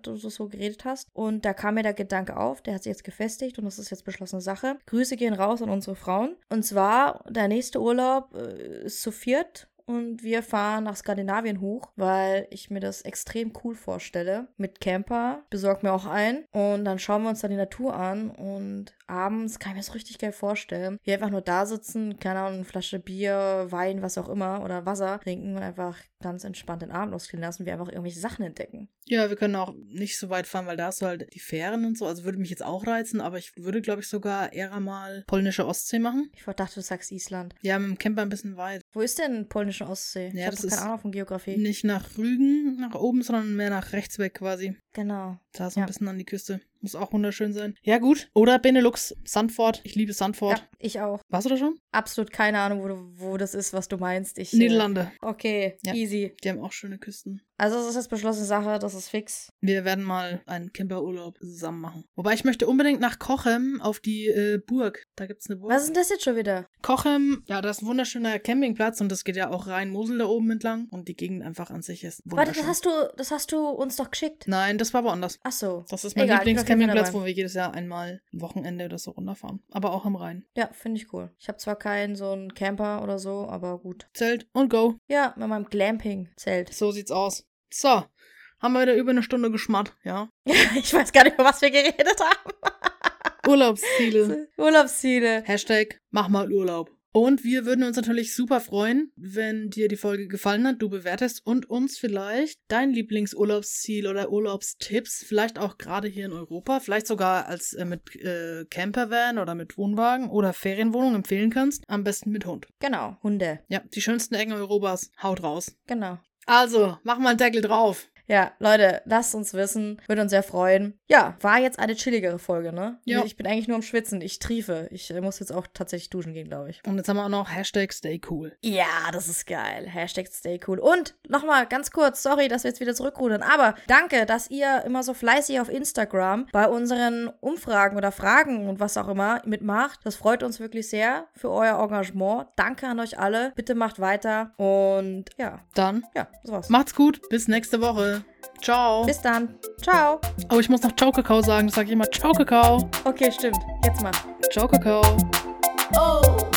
du so, so geredet hast. Und da kam mir der Gedanke auf, der hat sich jetzt gefestigt und das ist jetzt beschlossene Sache. Grüße gehen raus an unsere Frauen. Und zwar, der nächste Urlaub äh, ist zu viert. Und wir fahren nach Skandinavien hoch, weil ich mir das extrem cool vorstelle. Mit Camper, besorg mir auch ein. Und dann schauen wir uns dann die Natur an. Und abends kann ich mir das richtig geil vorstellen. Wir einfach nur da sitzen, keine Ahnung, eine Flasche Bier, Wein, was auch immer, oder Wasser trinken und einfach ganz entspannt den Abend ausklingen lassen, wir einfach irgendwelche Sachen entdecken. Ja, wir können auch nicht so weit fahren, weil da hast du halt die Fähren und so. Also würde mich jetzt auch reizen, aber ich würde, glaube ich, sogar eher mal polnische Ostsee machen. Ich dachte, du sagst Island. Ja, mit dem Camper ein bisschen weit. Wo ist denn polnische Ostsee? ich Ja, habe das keine ist Ahnung von Geografie. Nicht nach Rügen, nach oben, sondern mehr nach rechts weg quasi. Genau. Da so ein Ja. bisschen an die Küste. Muss auch wunderschön sein. Ja, gut. Oder Benelux, Sandford. Ich liebe Sandford. Ja, ich auch. Warst du da schon? Absolut keine Ahnung, wo, du, wo das ist, was du meinst. Ich, äh, Niederlande. Okay, Ja. easy. Die haben auch schöne Küsten. Also es ist jetzt beschlossene Sache, das ist fix. Wir werden mal einen Camperurlaub zusammen machen. Wobei ich möchte unbedingt nach Kochem auf die äh, Burg. Da gibt's eine Burg. Was ist denn das jetzt schon wieder? Kochem, ja, das ist ein wunderschöner Campingplatz und das geht ja auch Rhein-Mosel da oben entlang. Und die Gegend einfach an sich ist Warte, wunderschön. das hast du, das hast du uns doch geschickt. Nein, das war woanders. Ach so. Das ist mein Egal, dabei. wo wir jedes Jahr einmal ein Wochenende oder so runterfahren. Aber auch im Rhein. Ja, finde ich cool. Ich habe zwar keinen so einen Camper oder so, aber gut. Zelt und go. Ja, mit meinem Glamping-Zelt. So sieht's aus. So, haben wir wieder über eine Stunde geschmatt, ja. ich weiß gar nicht, über was wir geredet haben. Urlaubsziele. Urlaubsziele. Hashtag mach mal Urlaub. Und wir würden uns natürlich super freuen, wenn dir die Folge gefallen hat, du bewertest und uns vielleicht dein Lieblingsurlaubsziel oder Urlaubstipps, vielleicht auch gerade hier in Europa, vielleicht sogar als äh, mit äh, Campervan oder mit Wohnwagen oder Ferienwohnung empfehlen kannst. Am besten mit Hund. Genau, Hunde. Ja, die schönsten Ecken Europas. Haut raus. Genau. Also, mach mal einen Deckel drauf. Ja, Leute, lasst uns wissen. Würde uns sehr freuen. Ja, war jetzt eine chilligere Folge, ne? Ja. Ich bin eigentlich nur am Schwitzen. Ich triefe. Ich äh, muss jetzt auch tatsächlich duschen gehen, glaube ich. Und jetzt haben wir auch noch Hashtag Stay Cool. Ja, das ist geil. Hashtag stay cool. Und nochmal ganz kurz, sorry, dass wir jetzt wieder zurückrudern, aber danke, dass ihr immer so fleißig auf Instagram bei unseren Umfragen oder Fragen und was auch immer mitmacht. Das freut uns wirklich sehr für euer Engagement. Danke an euch alle. Bitte macht weiter. Und ja, Dann ja, das war's. macht's gut. Bis nächste Woche. Ciao. Bis dann. Ciao. Oh, ich muss noch Ciao Kakao sagen. Das sage ich immer Ciao Kakao. Okay, stimmt. Jetzt mal. Ciao Kakao. Oh.